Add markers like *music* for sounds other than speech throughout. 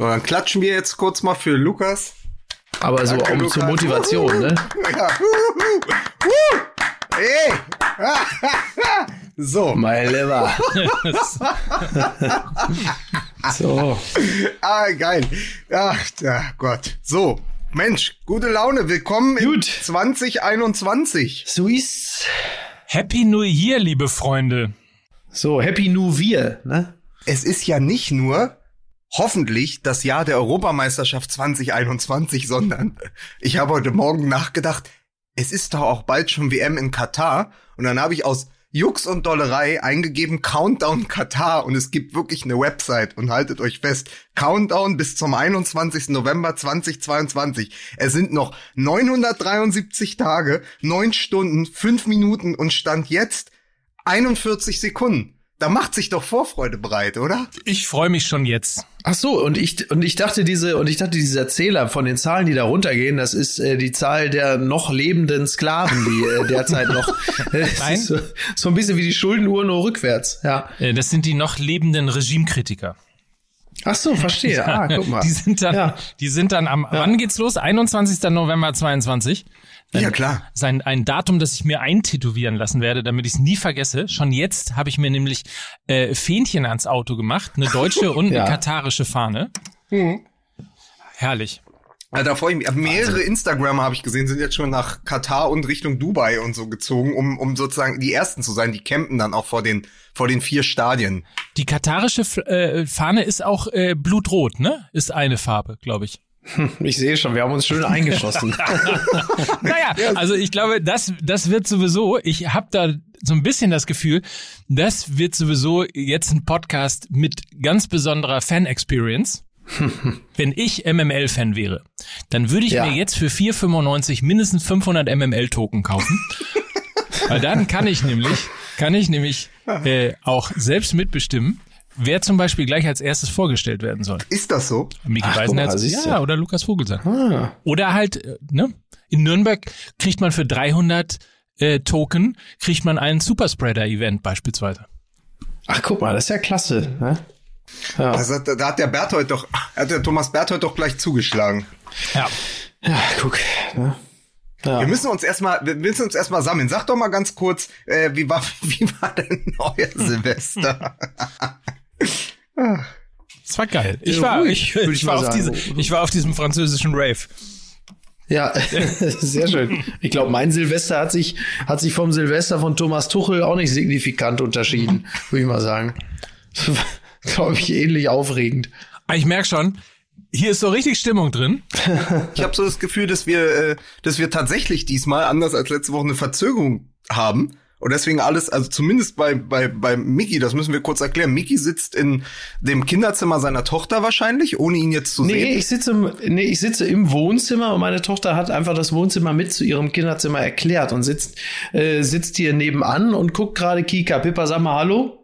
So, dann klatschen wir jetzt kurz mal für Lukas. Aber so Danke, um, Lukas. zur Motivation, ne? *laughs* Ja. Hey! *laughs* so. Mein Lieber. *laughs* so. Ah, geil. Ach, ja, Gott. So. Mensch, gute Laune. Willkommen in Gut. 2021. So ist's. Happy New Year, liebe Freunde. So, Happy New Year, ne? Es ist ja nicht nur hoffentlich das Jahr der Europameisterschaft 2021, sondern *laughs* ich habe heute Morgen nachgedacht, es ist doch auch bald schon WM in Katar. Und dann habe ich aus Jux und Dollerei eingegeben Countdown Katar und es gibt wirklich eine Website und haltet euch fest, Countdown bis zum 21. November 2022. Es sind noch 973 Tage, 9 Stunden, 5 Minuten und Stand jetzt 41 Sekunden. Da macht sich doch Vorfreude breit, oder? Ich freue mich schon jetzt. Ach so, und ich und ich dachte diese und ich dachte dieser Zähler von den Zahlen, die da runtergehen, das ist äh, die Zahl der noch lebenden Sklaven, die äh, *laughs* derzeit noch äh, Nein. ist so, so ein bisschen wie die Schuldenuhr nur rückwärts. Ja. Äh, Das sind die noch lebenden Regimekritiker. Ach so, verstehe. *laughs* Ah, guck mal. Die sind dann, Ja. die sind dann am, wann geht's los? 21. November 22. Dann Ja, klar. Sein, ein Datum, das ich mir eintätowieren lassen werde, damit ich es nie vergesse. Schon jetzt habe ich mir nämlich äh, Fähnchen ans Auto gemacht, eine deutsche *laughs* und eine Ja. katarische Fahne. Herrlich. Ja, da freue ich mich. Mehrere Instagrammer habe ich gesehen, sind jetzt schon nach Katar und Richtung Dubai und so gezogen, um, um sozusagen die ersten zu sein. Die campen dann auch vor den, vor den vier Stadien. Die katarische F äh, Fahne ist auch äh, blutrot, ne? Ist eine Farbe, glaube ich. Ich sehe schon, wir haben uns schön eingeschossen. *laughs* Naja, also ich glaube, das, das wird sowieso, ich habe da so ein bisschen das Gefühl, das wird sowieso jetzt ein Podcast mit ganz besonderer Fan-Experience. *laughs* Wenn ich MML-Fan wäre, dann würde ich Ja. mir jetzt für 4,95 mindestens 500 MML-Token kaufen. *laughs* Weil dann kann ich nämlich, kann ich nämlich äh, auch selbst mitbestimmen, wer zum Beispiel gleich als erstes vorgestellt werden soll. Ist das so? Miki Beisenherz, du. ja, oder Lukas Vogelsang. ah. Oder halt, äh, ne? In Nürnberg kriegt man für 300 äh, Token, kriegt man ein Superspreader-Event beispielsweise. Ach, guck mal, das ist ja klasse. Ne? Ja. Also, da, da hat der Berthold doch, hat der Thomas Berthold doch gleich zugeschlagen. Ja. ja, guck. Ne? Ja. Wir müssen uns erstmal, wir müssen uns erstmal sammeln. Sag doch mal ganz kurz, äh, wie war, *laughs* wie war denn euer Silvester? *laughs* Das war geil. Ich Ja, war, ruhig, ich, ich, war auf diese, ich war auf diesem französischen Rave. Ja, *laughs* sehr schön. Ich glaube, mein Silvester hat sich, hat sich vom Silvester von Thomas Tuchel auch nicht signifikant unterschieden, würde ich mal sagen. *laughs* glaube ich, ähnlich aufregend. Aber ich merk schon, hier ist so richtig Stimmung drin. *laughs* Ich habe so das Gefühl, dass wir, äh, dass wir tatsächlich diesmal, anders als letzte Woche, eine Verzögerung haben. Und deswegen alles, also zumindest bei, bei, bei Mickey, das müssen wir kurz erklären. Mickey sitzt in dem Kinderzimmer seiner Tochter wahrscheinlich, ohne ihn jetzt zu Nee, sehen. ich sitze, im, nee, ich sitze im Wohnzimmer und meine Tochter hat einfach das Wohnzimmer mit zu ihrem Kinderzimmer erklärt und sitzt, äh, sitzt hier nebenan und guckt gerade Kika. Pippa, sag mal Hallo.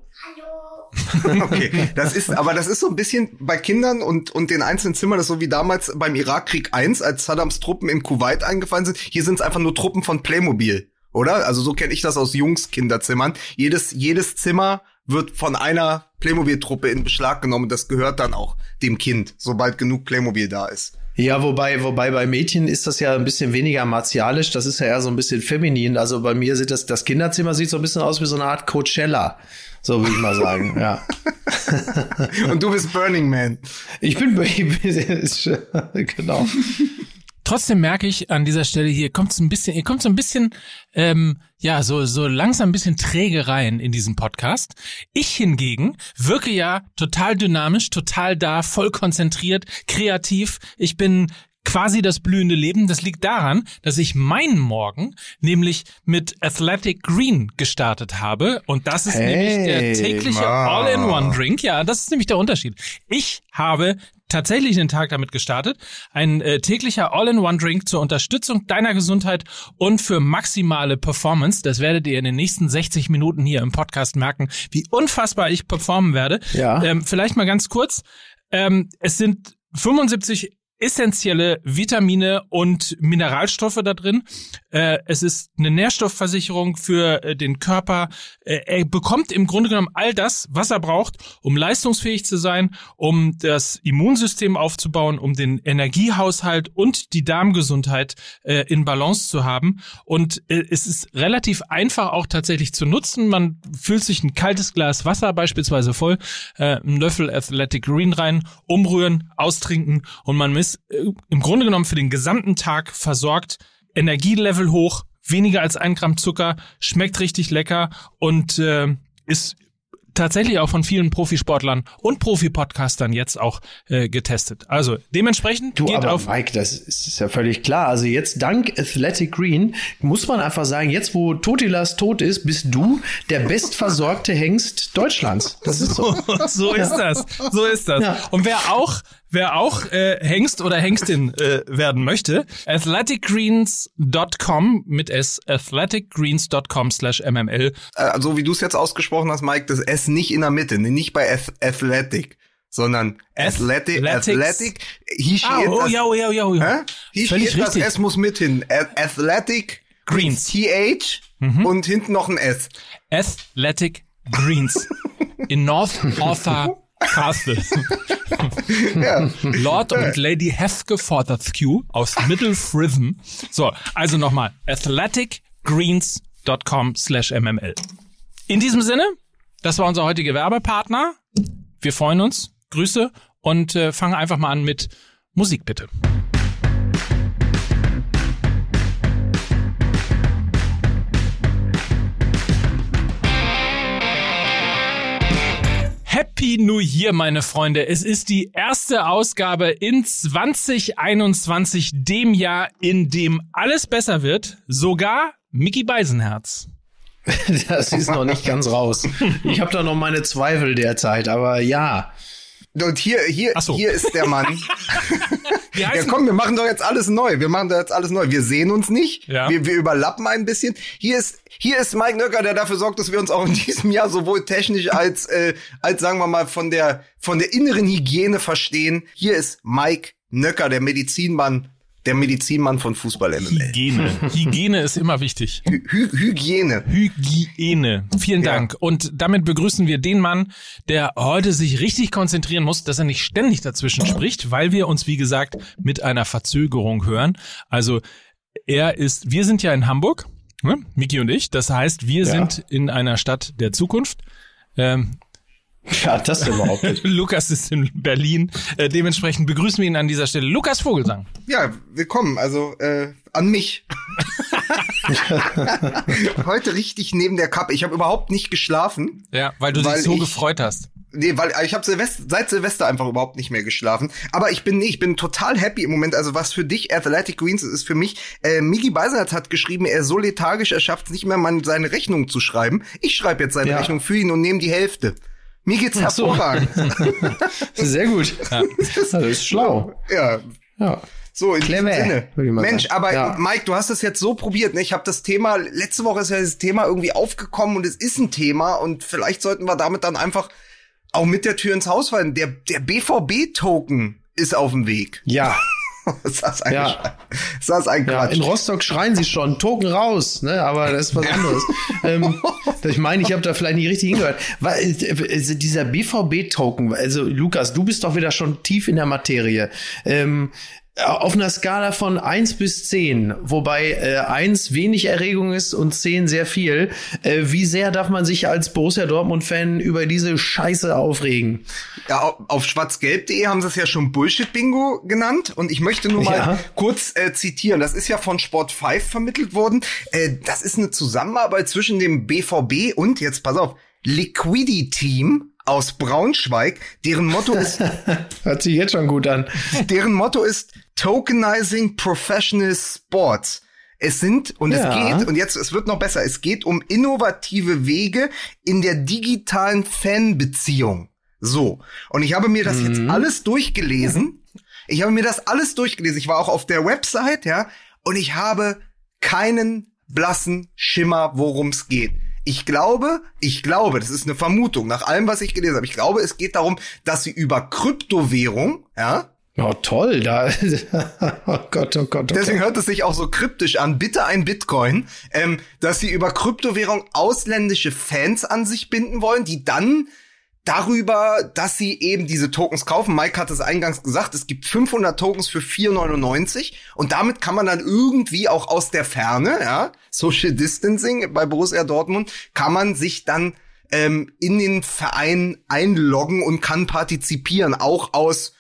*laughs* Okay, das ist, aber das ist so ein bisschen bei Kindern und, und den einzelnen Zimmern, das ist so wie damals beim Irakkrieg 1, als Saddams Truppen in Kuwait eingefallen sind. Hier sind es einfach nur Truppen von Playmobil, oder? Also so kenne ich das aus Jungs Kinderzimmern. Jedes, jedes Zimmer wird von einer Playmobil-Truppe in Beschlag genommen. Das gehört dann auch dem Kind, sobald genug Playmobil da ist. Ja, wobei, wobei bei Mädchen ist das ja ein bisschen weniger martialisch, das ist ja eher so ein bisschen feminin. Also bei mir sieht das, das Kinderzimmer sieht so ein bisschen aus wie so eine Art Coachella. So würde ich mal sagen, ja. *laughs* Und du bist Burning Man. Ich bin, ich *laughs* bin genau. Trotzdem merke ich an dieser Stelle hier kommt es ein bisschen, hier kommt so ein bisschen, ähm, ja, so so langsam ein bisschen träge rein in diesem Podcast. Ich hingegen wirke ja total dynamisch, total da, voll konzentriert, kreativ. Ich bin quasi das blühende Leben. Das liegt daran, dass ich meinen Morgen nämlich mit Athletic Green gestartet habe und das ist Hey, nämlich der tägliche. All-in-One-Drink. Ja, das ist nämlich der Unterschied. Ich habe tatsächlich den Tag damit gestartet. Ein äh, täglicher All-in-One-Drink zur Unterstützung deiner Gesundheit und für maximale Performance. Das werdet ihr in den nächsten 60 Minuten hier im Podcast merken, wie unfassbar ich performen werde. Ja. Ähm, vielleicht mal ganz kurz. Ähm, es sind 75 essentielle Vitamine und Mineralstoffe da drin. Äh, es ist eine Nährstoffversicherung für äh, den Körper. Äh, er bekommt im Grunde genommen all das, was er braucht, um leistungsfähig zu sein, um das Immunsystem aufzubauen, um den Energiehaushalt und die Darmgesundheit äh, in Balance zu haben. Und äh, es ist relativ einfach auch tatsächlich zu nutzen. Man füllt sich ein kaltes Glas Wasser beispielsweise voll, äh, einen Löffel Athletic Green rein, umrühren, austrinken und man ist äh, im Grunde genommen für den gesamten Tag versorgt. Energielevel hoch, weniger als ein Gramm Zucker, schmeckt richtig lecker und äh, ist tatsächlich auch von vielen Profisportlern und Profi-Podcastern jetzt auch äh, getestet. Also dementsprechend Du, geht aber auf Mike, das ist ja völlig klar. Also jetzt dank Athletic Green muss man einfach sagen, jetzt wo Totilas tot ist, bist du der bestversorgte Hengst Deutschlands. Das ist so. *laughs* so ist das. So ist das. Ja. Und wer auch, wer auch äh, Hengst oder Hengstin *laughs* äh, werden möchte, athleticgreens.com mit s athleticgreens.com slash mml. Äh, so wie du es jetzt ausgesprochen hast, Mike, das S nicht in der Mitte, nicht bei Ath Athletic, sondern Athletic? Athletic. Hier steht Ah, oh, das, ja, oh, ja, oh, ja, oh, ja. Hier Völlig steht richtig. das S muss mit hin. Athletic Greens. TH Mhm. und hinten noch ein S. Athletic Greens *laughs* in North Arthur Castle. *laughs* Ja. Lord und Lady Heske Fortescue aus Middle Fritham. So, also nochmal athleticgreens.com slash mml. In diesem Sinne, das war unser heutiger Werbepartner. Wir freuen uns. Grüße und äh, fangen einfach mal an mit Musik bitte. Happy New Year, meine Freunde. Es ist die erste Ausgabe in 2021, dem Jahr, in dem alles besser wird. Sogar Mickey Beisenherz. *laughs* Das ist noch nicht ganz raus. Ich habe da noch meine Zweifel derzeit, aber ja. Und hier, hier, so. hier ist der Mann. *laughs* Ja, komm, wir machen doch jetzt alles neu. Wir machen doch jetzt alles neu. Wir sehen uns nicht. Ja. Wir, wir überlappen ein bisschen. Hier ist, hier ist Mike Nöcker, der dafür sorgt, dass wir uns auch in diesem Jahr sowohl technisch als, äh, als sagen wir mal von der, von der inneren Hygiene verstehen. Hier ist Mike Nöcker, der Medizinmann, der Medizinmann von Fußball MML. Hygiene. Hygiene ist immer wichtig. Hy Hy Hygiene. Hygiene. Vielen Ja. Dank. Und damit begrüßen wir den Mann, der heute sich richtig konzentrieren muss, dass er nicht ständig dazwischen spricht, weil wir uns, wie gesagt, mit einer Verzögerung hören. Also er ist, wir sind ja in Hamburg, ne? Miki und ich. Das heißt, wir Ja. sind in einer Stadt der Zukunft. Ähm, Ja, das überhaupt nicht. *laughs* Lukas ist in Berlin. Äh, dementsprechend begrüßen wir ihn an dieser Stelle. Lukas Vogelsang. Ja, willkommen. Also äh, an mich. *laughs* Heute richtig neben der Kappe. Ich habe überhaupt nicht geschlafen. Ja, weil du Weil dich so ich- gefreut hast. Nee, weil ich habe Silvester, seit Silvester einfach überhaupt nicht mehr geschlafen. Aber ich bin nee, ich bin total happy im Moment. Also was für dich Athletic Greens ist, ist für mich. Äh, Migi Beisert hat geschrieben, er ist so lethargisch, er schafft es nicht mehr, mal seine Rechnung zu schreiben. Ich schreibe jetzt seine Ja. Rechnung für ihn und nehme die Hälfte. Mir geht's Ach so. hervorragend. *laughs* Sehr gut. Das ist schlau. ja. Ja. So, in Clever, diesem Sinne. Mensch, sagen. aber Ja. Mike, du hast es jetzt so probiert. Ne? Ich habe das Thema, letzte Woche ist ja das Thema irgendwie aufgekommen und es ist ein Thema und vielleicht sollten wir damit dann einfach auch mit der Tür ins Haus fallen. Der, der BVB-Token ist auf dem Weg. Ja. *laughs* ist das ein, Ja. Ist das ein Ja, Quatsch? in Rostock schreien sie schon, Token raus, ne? Aber das ist was anderes. *laughs* ähm, ich meine, ich habe da vielleicht nicht richtig hingehört. Weil, äh, also dieser BVB-Token, also Lukas, du bist doch wieder schon tief in der Materie. Ähm, auf einer Skala von eins bis zehn, wobei äh, eins wenig Erregung ist und zehn sehr viel. Äh, wie sehr darf man sich als Borussia Dortmund-Fan über diese Scheiße aufregen? Ja, auf- auf schwarzgelb.de haben sie es ja schon Bullshit-Bingo genannt. Und ich möchte nur mal Ja. kurz äh, zitieren. Das ist ja von Sport 5 vermittelt worden. Äh, das ist eine Zusammenarbeit zwischen dem BVB und, jetzt pass auf, Liquidity Team aus Braunschweig. Deren Motto ist, *laughs* Hört sich jetzt schon gut an. deren Motto ist Tokenizing Professional Sports. Es sind, und Ja. es geht, und jetzt, es wird noch besser, es geht um innovative Wege in der digitalen Fanbeziehung. So. Und ich habe mir das jetzt alles durchgelesen. Ich habe mir das alles durchgelesen. Ich war auch auf der Website, ja, und ich habe keinen blassen Schimmer, worum es geht. Ich glaube, ich glaube, das ist eine Vermutung, nach allem, was ich gelesen habe. Ich glaube, es geht darum, dass sie über Kryptowährung, ja, Oh, toll, da. *laughs* oh Gott, oh Gott. Oh Deswegen Gott. hört es sich auch so kryptisch an. Bitte ein Bitcoin, ähm, dass sie über Kryptowährung ausländische Fans an sich binden wollen, die dann darüber, dass sie eben diese Tokens kaufen. Mike hat es eingangs gesagt, es gibt 500 Tokens für 4,99 und damit kann man dann irgendwie auch aus der Ferne, ja, Social Distancing bei Borussia Dortmund, kann man sich dann ähm, in den Verein einloggen und kann partizipieren, auch aus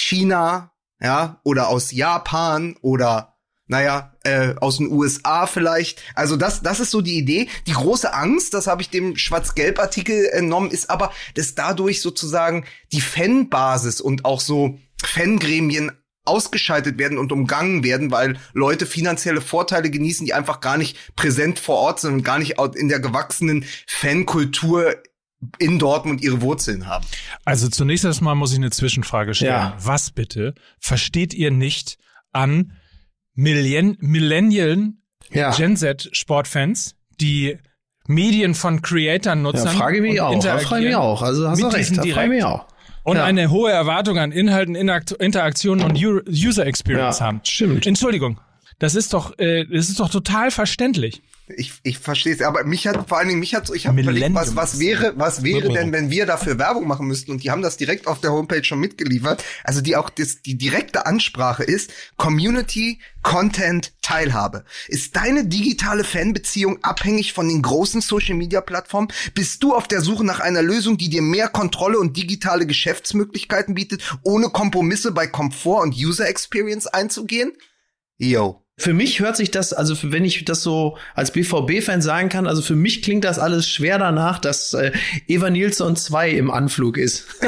China, ja, oder aus Japan oder naja, äh, aus den USA vielleicht. Also das, das ist so die Idee. Die große Angst, das habe ich dem Schwarz-Gelb-Artikel entnommen, ist aber, dass dadurch sozusagen die Fanbasis und auch so Fangremien ausgeschaltet werden und umgangen werden, weil Leute finanzielle Vorteile genießen, die einfach gar nicht präsent vor Ort sind und gar nicht in der gewachsenen Fankultur in Dortmund ihre Wurzeln haben. Also zunächst erstmal muss ich eine Zwischenfrage stellen. Ja. Was bitte versteht ihr nicht an Millenn Millennial Ja. Gen Z Sportfans, die Medien von Creatern nutzen? Ja, frage mich und auch. Da frage ich mich interagieren auch. Also hast du mit recht. diesen Da frage ich mich direkt auch. Und Ja. eine hohe Erwartung an Inhalten, Interakt- Interaktionen und User Experience Ja, haben. stimmt. Entschuldigung. Das ist doch, äh, das ist doch total verständlich. Ich, ich verstehe es, aber mich hat vor allen Dingen mich hat so, ich habe überlegt, was, was wäre, was wäre denn, wenn wir dafür Werbung machen müssten und die haben das direkt auf der Homepage schon mitgeliefert. Also die auch das, die direkte Ansprache ist Community Content Teilhabe. Ist deine digitale Fanbeziehung abhängig von den großen Social Media Plattformen? Bist du auf der Suche nach einer Lösung, die dir mehr Kontrolle und digitale Geschäftsmöglichkeiten bietet, ohne Kompromisse bei Komfort und User Experience einzugehen? Yo. Für mich hört sich das, also wenn ich das so als BVB-Fan sagen kann, also für mich klingt das alles schwer danach, dass äh, Eva Nilsson 2 im Anflug ist. *laughs*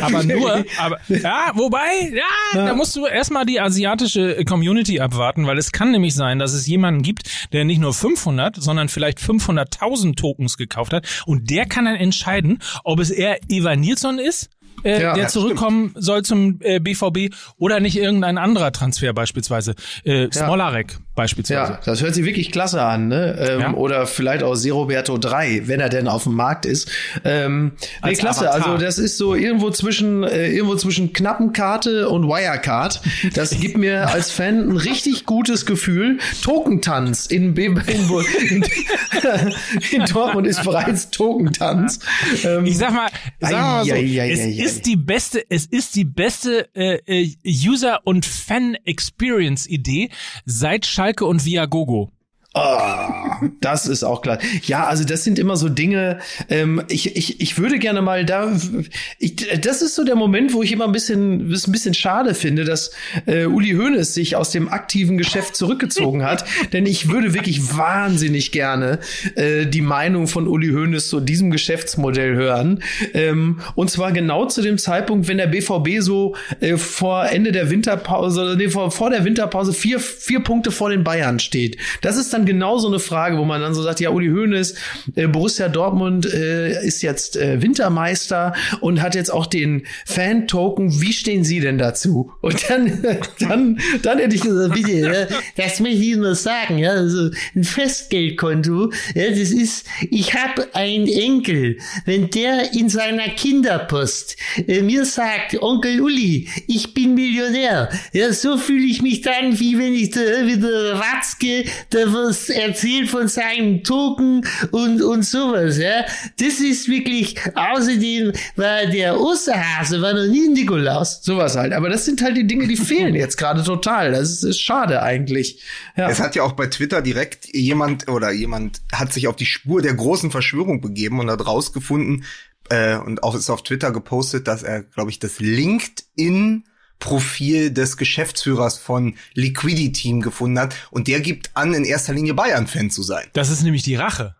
Aber nur, aber, *laughs* ja, wobei, ja, da musst du erstmal die asiatische Community abwarten, weil es kann nämlich sein, dass es jemanden gibt, der nicht nur 500, sondern vielleicht 500.000 Tokens gekauft hat und der kann dann entscheiden, ob es eher Eva Nilsson ist, äh, Ja, der ja, zurückkommen soll zum äh, BVB oder nicht irgendein anderer Transfer beispielsweise, äh, Smolarek beispielsweise. Ja, das hört sich wirklich klasse an, ne? Ähm, Ja. Oder vielleicht auch Seroberto 3, wenn er denn auf dem Markt ist. Ähm, nee, Als klasse. Avatar. Also das ist so irgendwo zwischen äh, irgendwo zwischen Knappenkarte und Wirecard. Das gibt mir als Fan ein richtig gutes Gefühl. Tokentanz in, B in, in, in Dortmund ist bereits Tokentanz. Ähm, Ich sag mal, sag mal so, es ei. Ist die beste, es ist die beste äh, äh, User und Fan Experience Idee seit Schalke und Viagogo. Ah, das ist auch klar. Ja, also das sind immer so Dinge. Ähm, ich, ich, ich würde gerne mal da. Ich, das ist so der Moment, wo ich immer ein bisschen, ein bisschen schade finde, dass äh, Uli Hoeneß sich aus dem aktiven Geschäft zurückgezogen hat. *laughs* Denn ich würde wirklich wahnsinnig gerne äh, die Meinung von Uli Hoeneß zu diesem Geschäftsmodell hören. Ähm, und zwar genau zu dem Zeitpunkt, wenn der BVB so äh, vor Ende der Winterpause, nee, vor, vor der Winterpause vier, vier Punkte vor den Bayern steht. Das ist dann genau so eine Frage, wo man dann so sagt, ja, Uli Hoeneß, äh, Borussia Dortmund äh, ist jetzt äh, Wintermeister und hat jetzt auch den Fan-Token. Wie stehen Sie denn dazu? Und dann, *laughs* dann, dann hätte ich gesagt, bitte, ja, das möchte ich nur sagen, ja, also ein Festgeldkonto, ja, das ist, ich habe einen Enkel, wenn der in seiner Kinderpost äh, mir sagt, Onkel Uli, ich bin Millionär, ja, so fühle ich mich dann, wie wenn ich da wieder Watzke, da was erzählt von seinem Token und, und sowas, ja. Das ist wirklich, außerdem war der Osterhase, war noch nie Nikolaus. Sowas halt. Aber das sind halt die Dinge, die fehlen jetzt gerade total. Das ist, ist schade eigentlich. Ja. Es hat ja auch bei Twitter direkt jemand oder jemand hat sich auf die Spur der großen Verschwörung begeben und hat rausgefunden äh, und auch ist auf Twitter gepostet, dass er, glaube ich, das LinkedIn Profil des Geschäftsführers von Liquidity Team gefunden hat und der gibt an, in erster Linie Bayern-Fan zu sein. Das ist nämlich die Rache.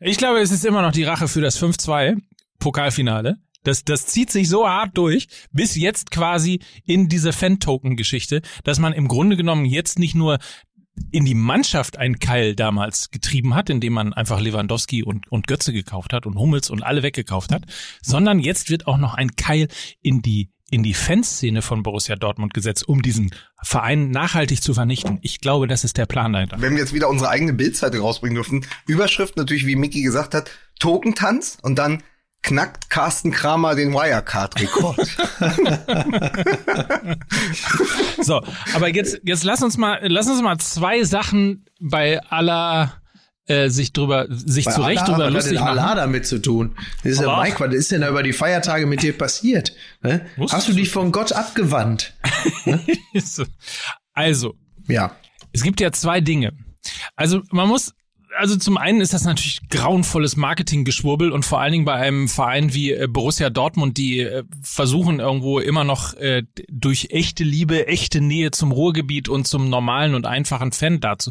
Ich glaube, es ist immer noch die Rache für das 5-2 Pokalfinale. Das, das zieht sich so hart durch, bis jetzt quasi in diese Fan-Token-Geschichte, dass man im Grunde genommen jetzt nicht nur in die Mannschaft einen Keil damals getrieben hat, indem man einfach Lewandowski und, und Götze gekauft hat und Hummels und alle weggekauft hat, sondern jetzt wird auch noch ein Keil in die in die Fanszene von Borussia Dortmund gesetzt, um diesen Verein nachhaltig zu vernichten. Ich glaube, das ist der Plan dahinter. Wenn wir jetzt wieder unsere eigene Bildseite rausbringen dürfen, Überschrift natürlich, wie Micky gesagt hat, Tokentanz und dann knackt Carsten Kramer den Wirecard-Rekord. *laughs* *laughs* so, aber jetzt, jetzt lass uns mal, lass uns mal zwei Sachen bei aller äh, sich drüber, sich Bei zu Recht Allah, drüber lustig denn Allah machen. damit zu tun? Das ist ja. Mike, was ist denn da über die Feiertage mit dir *laughs* passiert? Ne? Hast du dich von Gott abgewandt? *laughs* Also, Ja. es gibt ja zwei Dinge. Also, man muss also zum einen ist das natürlich grauenvolles Marketinggeschwurbel und vor allen Dingen bei einem Verein wie äh, Borussia Dortmund, die äh, versuchen irgendwo immer noch äh, durch echte Liebe, echte Nähe zum Ruhrgebiet und zum normalen und einfachen Fan dazu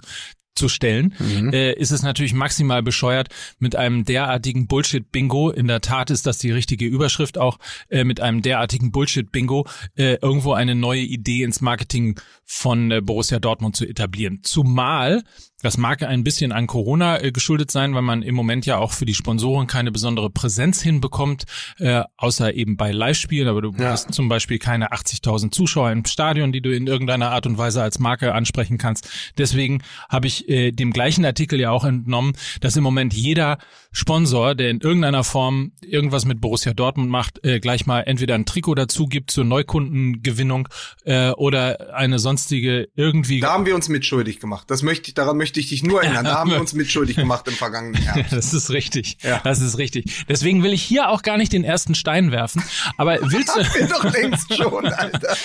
zu stellen, äh, ist es natürlich maximal bescheuert mit einem derartigen Bullshit-Bingo. In der Tat ist das die richtige Überschrift auch, äh, mit einem derartigen Bullshit-Bingo äh, irgendwo eine neue Idee ins Marketing von äh, Borussia Dortmund zu etablieren. Zumal das mag ein bisschen an Corona äh, geschuldet sein, weil man im Moment ja auch für die Sponsoren keine besondere Präsenz hinbekommt, äh, außer eben bei Live-Spielen. Aber du Ja. hast zum Beispiel keine 80.000 Zuschauer im Stadion, die du in irgendeiner Art und Weise als Marke ansprechen kannst. Deswegen habe ich äh, dem gleichen Artikel ja auch entnommen, dass im Moment jeder Sponsor, der in irgendeiner Form irgendwas mit Borussia Dortmund macht, äh, gleich mal entweder ein Trikot dazu gibt zur Neukundengewinnung äh, oder eine sonstige irgendwie Da haben wir uns mitschuldig gemacht. Das möchte ich, daran möchte ich dich nur erinnern. Da haben wir uns mitschuldig gemacht im vergangenen *laughs* Jahr. Das ist richtig. Ja. Das ist richtig. Deswegen will ich hier auch gar nicht den ersten Stein werfen, aber *laughs* willst du, Wir doch längst schon, Alter.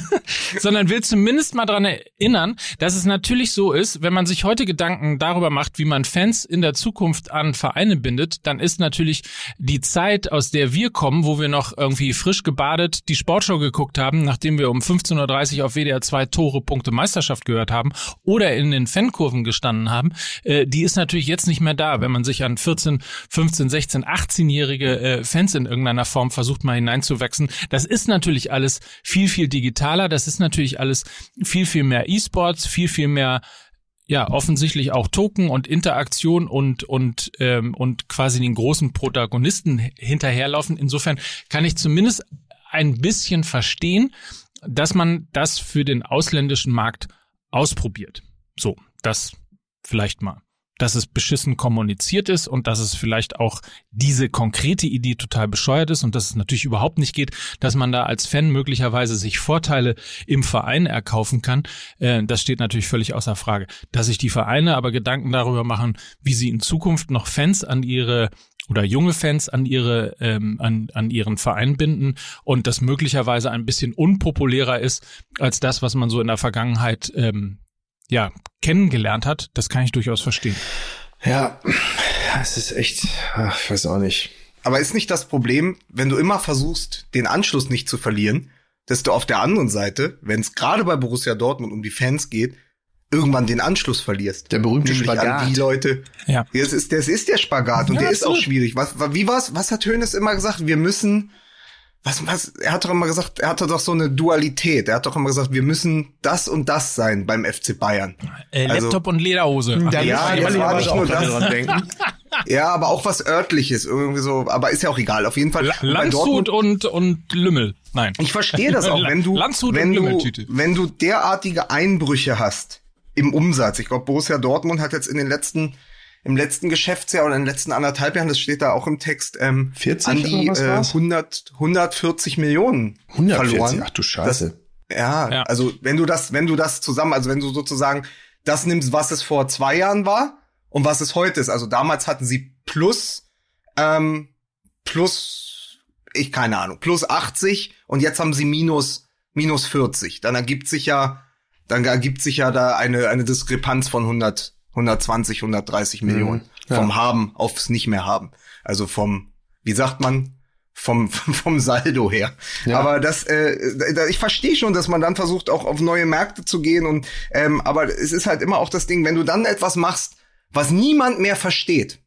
*laughs* sondern will zumindest mal dran erinnern, dass es natürlich so ist, wenn man sich heute Gedanken darüber macht, wie man Fans in der Zukunft an Vereine bindet, dann ist natürlich die Zeit, aus der wir kommen, wo wir noch irgendwie frisch gebadet die Sportshow geguckt haben, nachdem wir um 15.30 Uhr auf WDR 2 Tore Punkte Meisterschaft gehört haben oder in den Fankurven gestanden haben, äh, die ist natürlich jetzt nicht mehr da, wenn man sich an 14, 15, 16, 18-jährige äh, Fans in irgendeiner Form versucht mal hineinzuwachsen. Das ist natürlich alles viel, viel digitaler, das ist natürlich alles viel, viel mehr E-Sports, viel, viel mehr ja, offensichtlich auch Token und Interaktion und, und, ähm, und quasi den großen Protagonisten hinterherlaufen. Insofern kann ich zumindest ein bisschen verstehen, dass man das für den ausländischen Markt ausprobiert. So, das vielleicht mal. Dass es beschissen kommuniziert ist und dass es vielleicht auch diese konkrete Idee total bescheuert ist und dass es natürlich überhaupt nicht geht, dass man da als Fan möglicherweise sich Vorteile im Verein erkaufen kann. Äh, das steht natürlich völlig außer Frage. Dass sich die Vereine aber Gedanken darüber machen, wie sie in Zukunft noch Fans an ihre oder junge Fans an ihre ähm, an, an ihren Verein binden und das möglicherweise ein bisschen unpopulärer ist als das, was man so in der Vergangenheit ähm, ja kennengelernt hat, das kann ich durchaus verstehen. Ja, es ist echt, ach, ich weiß auch nicht. Aber ist nicht das Problem, wenn du immer versuchst, den Anschluss nicht zu verlieren, dass du auf der anderen Seite, wenn es gerade bei Borussia Dortmund um die Fans geht, irgendwann den Anschluss verlierst. Der berühmte Nämlich Spagat. an die Leute. Ja. Das ist, das ist der Spagat und Ja, der ist auch schwierig. Was, wie war's? Was hat Hönes immer gesagt? Wir müssen, was, was, er hat doch immer gesagt, er hatte doch so eine Dualität. Er hat doch immer gesagt, wir müssen das und das sein beim FC Bayern. Äh, Also- Laptop und Lederhose. Ach, Ja, ja, das war nicht nur das. denken. *laughs* Ja, aber auch was örtliches, irgendwie so, aber ist ja auch egal. Auf jeden Fall. Landshut und, und Lümmel. Nein. Ich verstehe das auch, *laughs* wenn du, Landshut wenn du, wenn du derartige Einbrüche hast im Umsatz. Ich glaube, Borussia Dortmund hat jetzt in den letzten, im letzten Geschäftsjahr oder in den letzten anderthalb Jahren, das steht da auch im Text, ähm, 40 an die äh, war's? 100, 140 Millionen 140, verloren. ach du Scheiße. Ja, Ja. also wenn du das, wenn du das zusammen, also wenn du sozusagen das nimmst, was es vor zwei Jahren war und was es heute ist. Also damals hatten sie plus, ähm, plus, ich keine Ahnung, plus 80 und jetzt haben sie minus, minus 40. Dann ergibt sich ja, dann ergibt sich ja da eine, eine Diskrepanz von 100, 120, 130 Millionen. ja. Vom Haben aufs Nicht mehr haben. Also vom, wie sagt man? Vom, *laughs* vom Saldo her. Ja. Aber das, äh, ich verstehe schon, dass man dann versucht, auch auf neue Märkte zu gehen und, ähm, aber es ist halt immer auch das Ding, wenn du dann etwas machst, was niemand mehr versteht.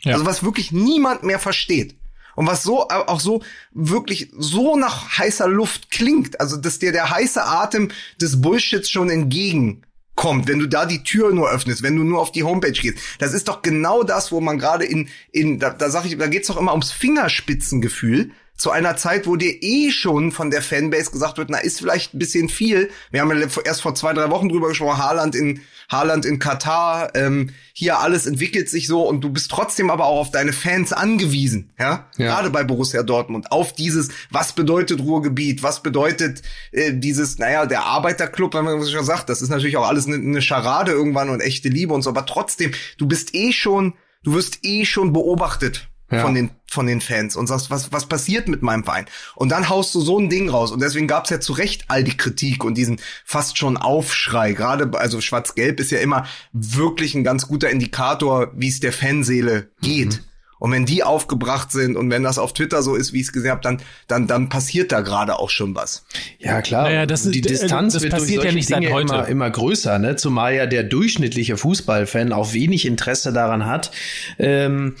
Ja. Also was wirklich niemand mehr versteht. Und was so, auch so, wirklich so nach heißer Luft klingt. Also, dass dir der heiße Atem des Bullshits schon entgegenkommt, wenn du da die Tür nur öffnest, wenn du nur auf die Homepage gehst. Das ist doch genau das, wo man gerade in, in, da, da sag ich, da geht's doch immer ums Fingerspitzengefühl zu einer Zeit, wo dir eh schon von der Fanbase gesagt wird, na, ist vielleicht ein bisschen viel. Wir haben ja erst vor zwei, drei Wochen drüber gesprochen, Haaland in, Haaland in Katar, ähm, hier alles entwickelt sich so und du bist trotzdem aber auch auf deine Fans angewiesen, ja? ja. Gerade bei Borussia Dortmund, auf dieses, was bedeutet Ruhrgebiet, was bedeutet äh, dieses, naja, der Arbeiterclub, wenn man schon sagt, das ist natürlich auch alles eine, eine Scharade irgendwann und echte Liebe und so, aber trotzdem, du bist eh schon, du wirst eh schon beobachtet ja. von den von den Fans und sagst, was was passiert mit meinem Verein? Und dann haust du so ein Ding raus und deswegen gab's ja zu Recht all die Kritik und diesen fast schon Aufschrei. Gerade also Schwarz-Gelb ist ja immer wirklich ein ganz guter Indikator, wie es der Fanseele geht. Mhm. Und wenn die aufgebracht sind und wenn das auf Twitter so ist, wie ich es gesehen habe, dann, dann, dann passiert da gerade auch schon was. Ja, klar. Naja, das ist, die Distanz das wird passiert durch ja nicht Dinge seit heute. Immer, immer größer, ne? Zumal ja der durchschnittliche Fußballfan auch wenig Interesse daran hat, ähm,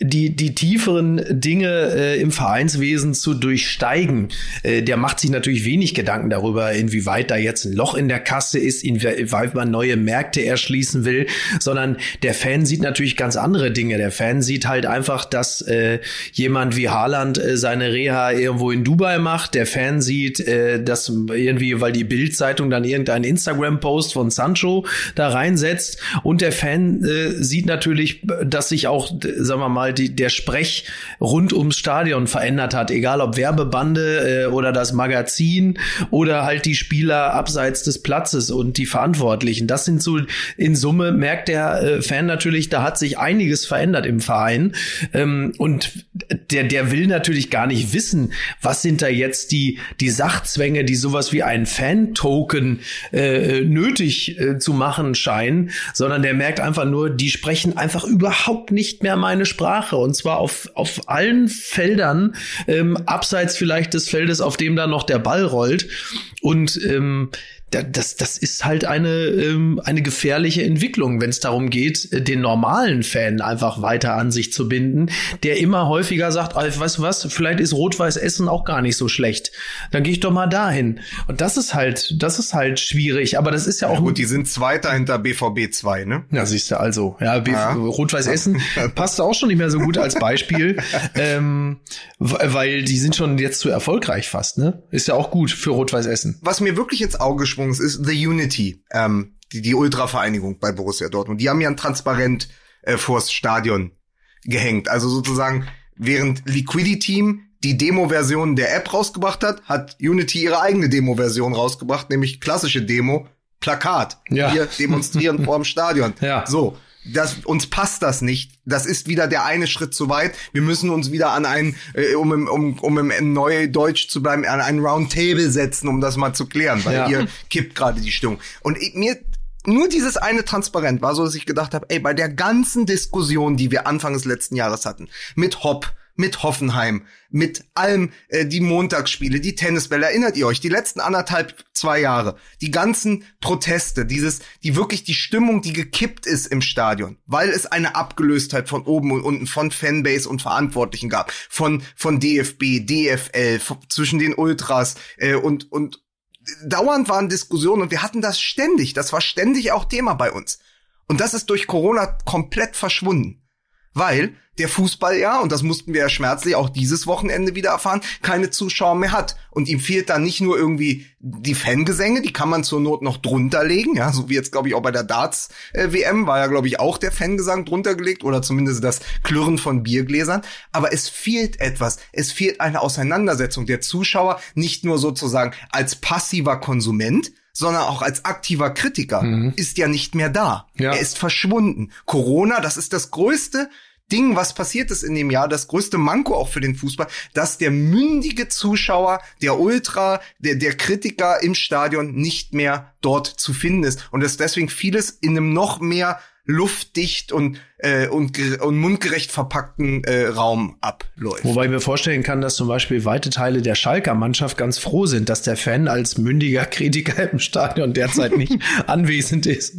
die, die tieferen Dinge äh, im Vereinswesen zu durchsteigen, äh, der macht sich natürlich wenig Gedanken darüber, inwieweit da jetzt ein Loch in der Kasse ist, inwieweit man neue Märkte erschließen will, sondern der Fan sieht natürlich ganz andere Dinge. Der Fan sieht halt einfach, dass äh, jemand wie Haaland äh, seine Reha irgendwo in Dubai macht. Der Fan sieht, äh, dass irgendwie, weil die Bild-Zeitung dann irgendeinen Instagram-Post von Sancho da reinsetzt und der Fan äh, sieht natürlich, dass sich auch, sagen wir mal, mal, die, der Sprech rund ums Stadion verändert hat, egal ob Werbebande äh, oder das Magazin oder halt die Spieler abseits des Platzes und die Verantwortlichen. Das sind so in Summe merkt der äh, Fan natürlich, da hat sich einiges verändert im Verein ähm, und der der will natürlich gar nicht wissen, was sind da jetzt die die Sachzwänge, die sowas wie ein Fan-Token äh, nötig äh, zu machen scheinen, sondern der merkt einfach nur, die sprechen einfach überhaupt nicht mehr meine Sprache. Sprache und zwar auf, auf allen Feldern, ähm, abseits vielleicht des Feldes, auf dem dann noch der Ball rollt. Und ähm, das, das ist halt eine, ähm, eine gefährliche Entwicklung, wenn es darum geht, den normalen Fan einfach weiter an sich zu binden, der immer häufiger sagt, weißt du was, vielleicht ist Rot-Weiß Essen auch gar nicht so schlecht. Dann gehe ich doch mal dahin. Und das ist halt, das ist halt schwierig. Aber das ist ja auch. Ja, gut, die sind Zweiter hinter BVB 2, ne? Ja, siehst du also. Ja, ja. Rot-Weiß Essen *laughs* passt auch schon nicht mehr so gut als Beispiel, *laughs* ähm, weil die sind schon jetzt zu erfolgreich fast, ne? Ist ja auch gut für Rot-Weiß Essen. Was mir wirklich ins Auge gesprungen ist, ist The Unity, ähm, die, die Ultra-Vereinigung bei Borussia Dortmund. Die haben ja ein Transparent äh, vors Stadion gehängt. Also sozusagen, während Liquidity die Demo-Version der App rausgebracht hat, hat Unity ihre eigene Demo-Version rausgebracht, nämlich klassische Demo, Plakat. Ja. Wir demonstrieren *laughs* vor dem Stadion. Ja. So das, uns passt das nicht. Das ist wieder der eine Schritt zu weit. Wir müssen uns wieder an ein, äh, um, im, um, um im Neudeutsch zu bleiben, an ein Roundtable setzen, um das mal zu klären, weil ja. hier kippt gerade die Stimmung. Und ich, mir nur dieses eine Transparent war so, dass ich gedacht habe, ey, bei der ganzen Diskussion, die wir Anfang des letzten Jahres hatten, mit Hopp, mit Hoffenheim, mit allem, äh, die Montagsspiele, die Tennisbälle, erinnert ihr euch, die letzten anderthalb, zwei Jahre, die ganzen Proteste, dieses, die wirklich die Stimmung, die gekippt ist im Stadion, weil es eine Abgelöstheit von oben und unten, von Fanbase und Verantwortlichen gab, von, von DFB, DFL, von, zwischen den Ultras äh, und, und dauernd waren Diskussionen und wir hatten das ständig, das war ständig auch Thema bei uns. Und das ist durch Corona komplett verschwunden. Weil der Fußball ja, und das mussten wir ja schmerzlich auch dieses Wochenende wieder erfahren, keine Zuschauer mehr hat. Und ihm fehlt da nicht nur irgendwie die Fangesänge, die kann man zur Not noch drunter legen, ja, so wie jetzt, glaube ich, auch bei der Darts-WM äh, war ja, glaube ich, auch der Fangesang drunter gelegt oder zumindest das Klirren von Biergläsern. Aber es fehlt etwas. Es fehlt eine Auseinandersetzung der Zuschauer, nicht nur sozusagen als passiver Konsument, sondern auch als aktiver Kritiker, mhm. ist ja nicht mehr da. Ja. Er ist verschwunden. Corona, das ist das größte Ding, was passiert ist in dem Jahr, das größte Manko auch für den Fußball, dass der mündige Zuschauer, der Ultra, der, der Kritiker im Stadion nicht mehr dort zu finden ist. Und dass deswegen vieles in einem noch mehr luftdicht und äh, und, und mundgerecht verpackten äh, Raum abläuft. Wobei ich mir vorstellen kann, dass zum Beispiel weite Teile der Schalker Mannschaft ganz froh sind, dass der Fan als mündiger Kritiker im Stadion derzeit nicht *laughs* anwesend ist.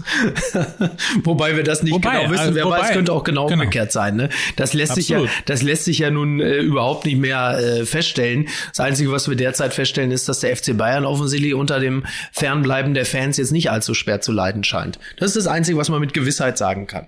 *laughs* wobei wir das nicht wobei, genau wissen. Also, Wer wobei, weiß, könnte auch genau, genau, umgekehrt sein. Ne? Das lässt Absolut. sich ja, das lässt sich ja nun äh, überhaupt nicht mehr äh, feststellen. Das Einzige, was wir derzeit feststellen, ist, dass der FC Bayern offensichtlich unter dem Fernbleiben der Fans jetzt nicht allzu schwer zu leiden scheint. Das ist das Einzige, was man mit Gewissheit sagen kann.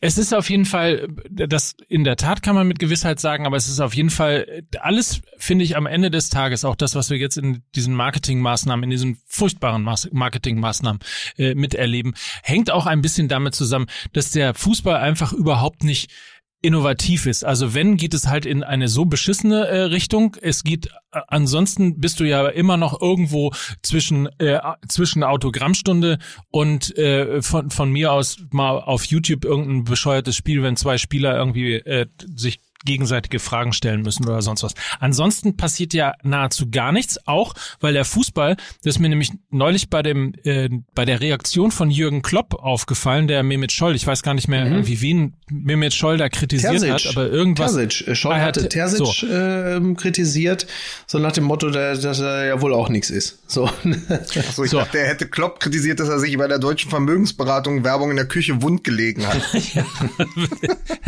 es ist auf jeden Fall, das in der Tat kann man mit Gewissheit sagen, aber es ist auf jeden Fall alles, finde ich, am Ende des Tages, auch das, was wir jetzt in diesen Marketingmaßnahmen, in diesen furchtbaren Marketingmaßnahmen äh, miterleben, hängt auch ein bisschen damit zusammen, dass der Fußball einfach überhaupt nicht innovativ ist. Also wenn, geht es halt in eine so beschissene äh, Richtung. Es geht, äh, ansonsten bist du ja immer noch irgendwo zwischen, äh, zwischen Autogrammstunde und äh, von, von mir aus mal auf YouTube irgendein bescheuertes Spiel, wenn zwei Spieler irgendwie äh, sich gegenseitige Fragen stellen müssen oder sonst was. Ansonsten passiert ja nahezu gar nichts, auch weil der Fußball, das ist mir nämlich neulich bei dem äh, bei der Reaktion von Jürgen Klopp aufgefallen, der Mehmet Scholl, ich weiß gar nicht mehr, mhm. wie wen Mehmet Scholl da kritisiert Terzic. hat, aber irgendwas. Terzic. Äh, Scholl ah, hatte Terzic so. äh, kritisiert, so nach dem Motto, dass er ja wohl auch nichts ist. So. *laughs* Achso, ich so. dachte, er hätte Klopp kritisiert, dass er sich bei der deutschen Vermögensberatung Werbung in der Küche wund gelegen hat. *laughs*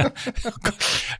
*laughs* oh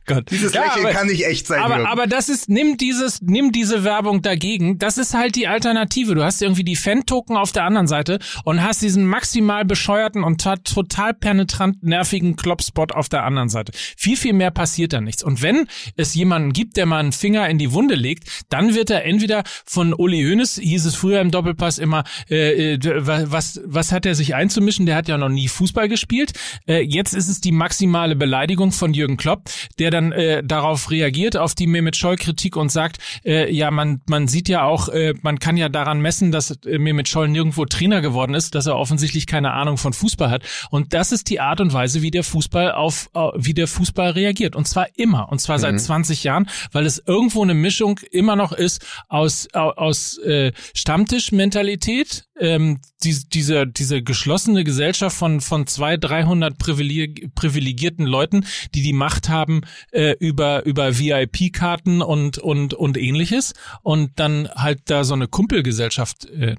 Gott. Dieses ja, Lächeln aber, kann nicht echt sein. Aber, aber das ist, nimm dieses, nimm diese Werbung dagegen. Das ist halt die Alternative. Du hast irgendwie die Fan-Token auf der anderen Seite und hast diesen maximal bescheuerten und total penetrant nervigen Klopp-Spot auf der anderen Seite. Viel, viel mehr passiert da nichts. Und wenn es jemanden gibt, der mal einen Finger in die Wunde legt, dann wird er entweder von Uli Hoeneß, hieß es früher im Doppelpass immer, äh, äh was, was hat er sich einzumischen? Der hat ja noch nie Fußball gespielt. Äh, jetzt ist es die maximale Beleidigung von Jürgen Klopp, der dann äh, darauf reagiert, auf die Mehmet Scholl-Kritik und sagt, äh, ja, man, man sieht ja auch, äh, man kann ja daran messen, dass äh, Mehmet Scholl nirgendwo Trainer geworden ist, dass er offensichtlich keine Ahnung von Fußball hat. Und das ist die Art und Weise, wie der Fußball auf, äh, wie der Fußball reagiert. Und zwar immer. Und zwar mhm. seit 20 Jahren, weil es irgendwo eine Mischung immer noch ist aus, aus äh, Stammtischmentalität, ähm, die, diese, diese geschlossene Gesellschaft von, von zwei, dreihundert privilegierten Leuten, die die Macht haben äh, über, über VIP-Karten und, und, und ähnliches und dann halt da so eine Kumpelgesellschaft äh,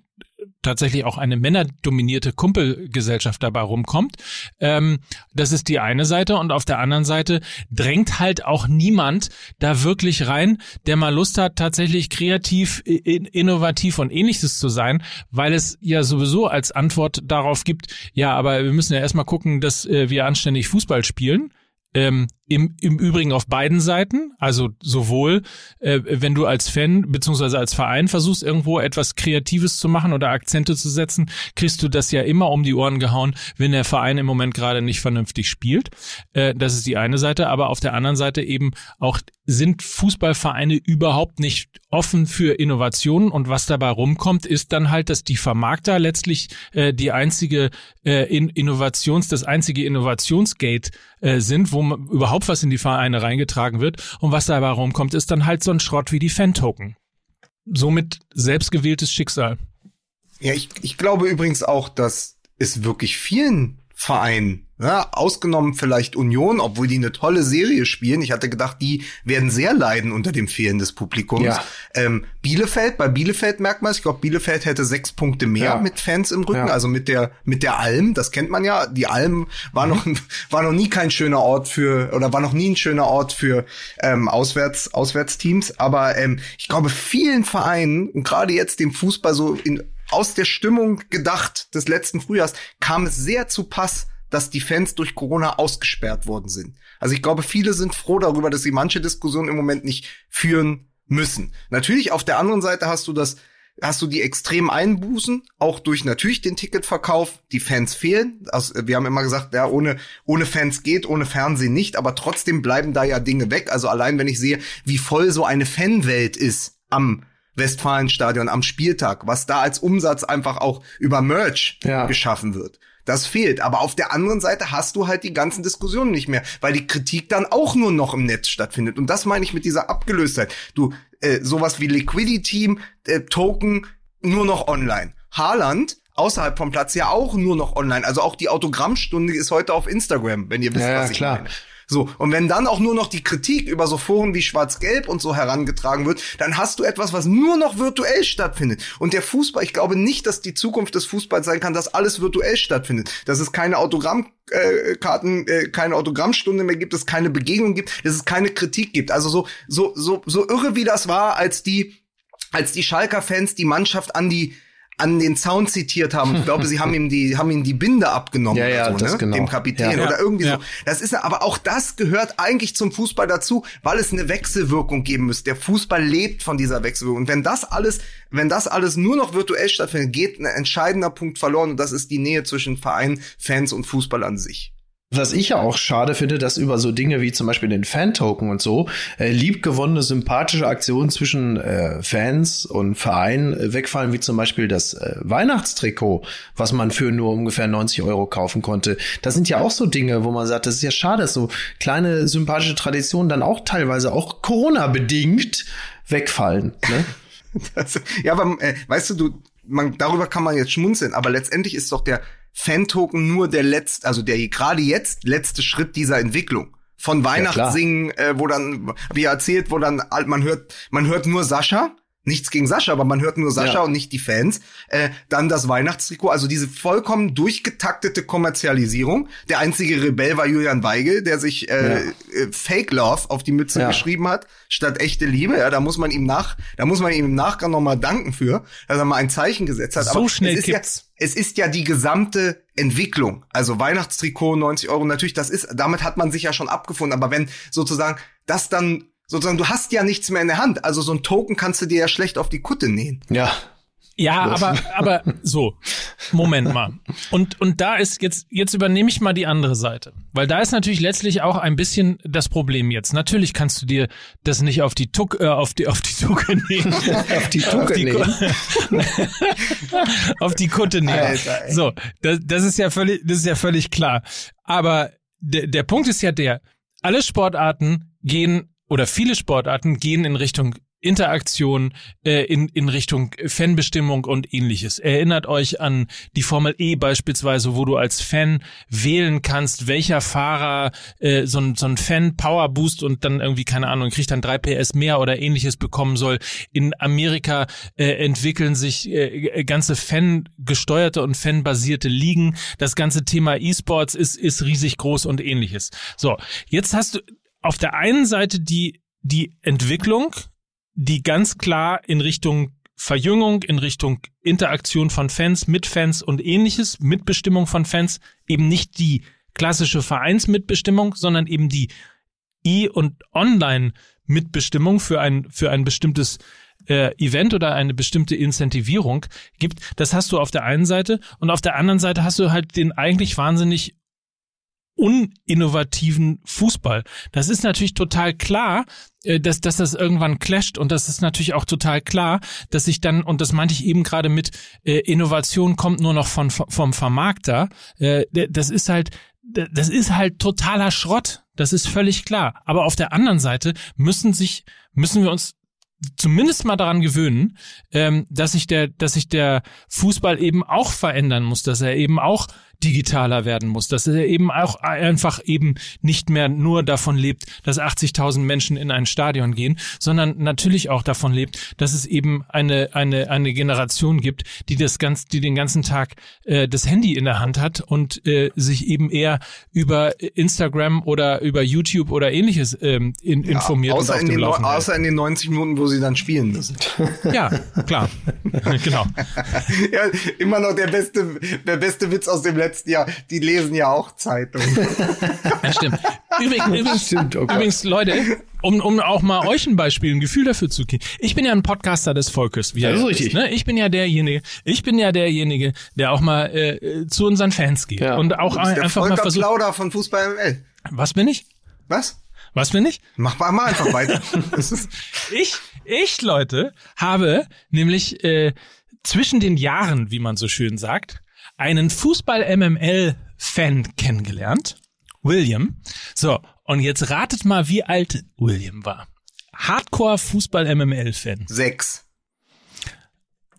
tatsächlich auch eine männerdominierte Kumpelgesellschaft dabei rumkommt. Ähm, das ist die eine Seite und auf der anderen Seite drängt halt auch niemand da wirklich rein, der mal Lust hat, tatsächlich kreativ, innovativ und ähnliches zu sein, weil es ja sowieso als Antwort darauf gibt, ja, aber wir müssen ja erstmal gucken, dass äh, wir anständig Fußball spielen. Ähm, im, Im Übrigen auf beiden Seiten, also sowohl, äh, wenn du als Fan beziehungsweise als Verein versuchst, irgendwo etwas Kreatives zu machen oder Akzente zu setzen, kriegst du das ja immer um die Ohren gehauen, wenn der Verein im Moment gerade nicht vernünftig spielt. Äh, das ist die eine Seite, aber auf der anderen Seite eben auch sind Fußballvereine überhaupt nicht offen für Innovationen? Und was dabei rumkommt, ist dann halt, dass die Vermarkter letztlich äh, die einzige äh, Innovations, das einzige Innovationsgate äh, sind, wo man überhaupt überhaupt was in die Vereine reingetragen wird. Und was dabei rumkommt, ist dann halt so ein Schrott wie die Fan-Token. Somit selbstgewähltes Schicksal. Ja, ich, ich glaube übrigens auch, dass es wirklich vielen Vereinen ja, ausgenommen vielleicht Union, obwohl die eine tolle Serie spielen. Ich hatte gedacht, die werden sehr leiden unter dem Fehlen des Publikums. Ja. Ähm, Bielefeld, bei Bielefeld merkt man, ich glaube, Bielefeld hätte sechs Punkte mehr ja. mit Fans im Rücken, also mit der mit der Alm. Das kennt man ja. Die Alm war noch *laughs* war noch nie kein schöner Ort für oder war noch nie ein schöner Ort für ähm, Auswärts Auswärtsteams. Aber ähm, ich glaube, vielen Vereinen und gerade jetzt dem Fußball so in aus der Stimmung gedacht des letzten Frühjahrs kam es sehr zu Pass, dass die Fans durch Corona ausgesperrt worden sind. Also ich glaube, viele sind froh darüber, dass sie manche Diskussionen im Moment nicht führen müssen. Natürlich auf der anderen Seite hast du das hast du die extremen Einbußen, auch durch natürlich den Ticketverkauf, die Fans fehlen. Also wir haben immer gesagt, ja, ohne, ohne Fans geht, ohne Fernsehen nicht, aber trotzdem bleiben da ja Dinge weg. Also allein wenn ich sehe, wie voll so eine Fanwelt ist am Westfalenstadion am Spieltag, was da als Umsatz einfach auch über Merch ja. geschaffen wird. Das fehlt. Aber auf der anderen Seite hast du halt die ganzen Diskussionen nicht mehr, weil die Kritik dann auch nur noch im Netz stattfindet. Und das meine ich mit dieser Abgelöstheit. Du, äh, sowas wie Liquidity, äh, Token, nur noch online. Haaland außerhalb vom Platz ja auch nur noch online. Also auch die Autogrammstunde ist heute auf Instagram, wenn ihr wisst, ja, was ich klar. meine. So, und wenn dann auch nur noch die Kritik über so Foren wie Schwarz-Gelb und so herangetragen wird, dann hast du etwas, was nur noch virtuell stattfindet. Und der Fußball, ich glaube nicht, dass die Zukunft des Fußballs sein kann, dass alles virtuell stattfindet. Dass es keine Autogrammkarten, äh, äh, keine Autogrammstunde mehr gibt, dass es keine Begegnung gibt, dass es keine Kritik gibt. Also so, so, so, so irre wie das war, als die, als die Schalker-Fans die Mannschaft an die an den Zaun zitiert haben. Ich glaube, sie haben ihm die, haben ihm die Binde abgenommen Ja, ja, oder so, das ne? genau. dem Kapitän Ja. oder irgendwie Ja. so. Das ist, aber auch das gehört eigentlich zum Fußball dazu, weil es eine Wechselwirkung geben muss. Der Fußball lebt von dieser Wechselwirkung. Und wenn das alles, wenn das alles nur noch virtuell stattfindet, geht ein entscheidender Punkt verloren und das ist die Nähe zwischen Verein, Fans und Fußball an sich. Was ich ja auch schade finde, dass über so Dinge wie zum Beispiel den Fan-Token und so äh, liebgewonnene sympathische Aktionen zwischen äh, Fans und Verein äh, wegfallen, wie zum Beispiel das äh, Weihnachtstrikot, was man für nur ungefähr 90 Euro kaufen konnte. Das sind ja auch so Dinge, wo man sagt, das ist ja schade, dass so kleine sympathische Traditionen dann auch teilweise auch Corona-bedingt wegfallen. Ne? *laughs* Das, ja, aber äh, weißt du, du, man, darüber kann man jetzt schmunzeln, aber letztendlich ist doch der Fan-Token nur der letzte, also der gerade jetzt letzte Schritt dieser Entwicklung. Von. Weihnachtssingen, äh, wo dann, wie erzählt, wo dann man hört, man hört nur Sascha, nichts gegen Sascha, aber man hört nur Sascha Ja. und nicht die Fans. Äh, dann das Weihnachtstrikot, also diese vollkommen durchgetaktete Kommerzialisierung. Der einzige Rebell war Julian Weigel, der sich äh, äh, Fake Love auf die Mütze Ja. geschrieben hat, statt echte Liebe. Ja, da muss man ihm nach, da muss man ihm im Nachgang nochmal danken für, dass er mal ein Zeichen gesetzt hat. So Aber schnell ja, kippt's. Es ist ja die gesamte Entwicklung. Also Weihnachtstrikot 90 Euro, natürlich, das ist, damit hat man sich ja schon abgefunden. Aber wenn sozusagen das dann sozusagen, du hast ja nichts mehr in der Hand. Also so ein Token kannst du dir ja schlecht auf die Kutte nähen. Ja. Ja, aber, aber so, Moment mal. Und, und da ist jetzt, jetzt übernehme ich mal die andere Seite. Weil da ist natürlich letztlich auch ein bisschen das Problem jetzt. Natürlich kannst du dir das nicht auf die Tuck, äh, auf die, auf die Tucke *laughs* nehmen. Auf die Tucke die nehmen. *laughs* auf die Kutte nehmen. Alter, so, das, das ist ja völlig, das ist ja völlig klar. Aber der, der Punkt ist ja der, alle Sportarten gehen oder viele Sportarten gehen in Richtung Interaktion, äh, in, in Richtung Fanbestimmung und ähnliches. Erinnert euch an die Formel E beispielsweise, wo du als Fan wählen kannst, welcher Fahrer äh, so ein, so ein Fan-Power-Boost und dann irgendwie, keine Ahnung, kriegt dann drei PS mehr oder ähnliches bekommen soll. In Amerika äh, entwickeln sich äh, ganze Fan-gesteuerte und Fan-basierte Ligen. Das ganze Thema E-Sports ist, ist riesig groß und ähnliches. So, jetzt hast du auf der einen Seite die, die Entwicklung, die ganz klar in Richtung Verjüngung, in Richtung Interaktion von Fans mit Fans und ähnliches, Mitbestimmung von Fans, eben nicht die klassische Vereinsmitbestimmung, sondern eben die E- und Online-Mitbestimmung für ein, für ein bestimmtes äh, Event oder eine bestimmte Incentivierung gibt. Das hast du auf der einen Seite und auf der anderen Seite hast du halt den eigentlich wahnsinnig uninnovativen Fußball. Das ist natürlich total klar, äh, dass, dass das irgendwann clasht und das ist natürlich auch total klar, dass sich dann, und das meinte ich eben gerade mit, äh, Innovation kommt nur noch von, vom Vermarkter, äh, das ist halt, das ist halt totaler Schrott. Das ist völlig klar. Aber auf der anderen Seite müssen sich, müssen wir uns zumindest mal daran gewöhnen, ähm, dass sich der, dass sich der Fußball eben auch verändern muss, dass er eben auch digitaler werden muss, dass er eben auch einfach eben nicht mehr nur davon lebt, dass 80.000 Menschen in ein Stadion gehen, sondern natürlich auch davon lebt, dass es eben eine eine eine Generation gibt, die das ganz, die den ganzen Tag äh, das Handy in der Hand hat und äh, sich eben eher über Instagram oder über YouTube oder ähnliches ähm, in, informiert außer, in den, außer in den 90 Minuten, wo sie dann spielen müssen. *laughs* Ja, klar. *laughs* genau. ja, immer noch der beste, der beste Witz aus dem letzten Jahr. Die lesen ja auch Zeitung. *laughs* Ja, stimmt. Übrigens, übrigens, Stimmt, oh Gott. übrigens Leute, um, um auch mal euch ein Beispiel, ein Gefühl dafür zu kriegen. Ich bin ja ein Podcaster des Volkes. Wie Das ihr ist richtig. Ne? Ich bin ja derjenige, ich bin ja derjenige, der auch mal äh, zu unseren Fans geht Ja. und auch Du bist der einfach mal Volker versucht. Plauder von Fußball ML. Was bin ich? Was? Was bin ich? Mach mal, mal einfach weiter. *laughs* Das Ich, ich, Leute, habe nämlich äh, zwischen den Jahren, wie man so schön sagt, einen Fußball-MML-Fan kennengelernt. William. So, und jetzt ratet mal, wie alt William war. Hardcore-Fußball-MML-Fan. sechs.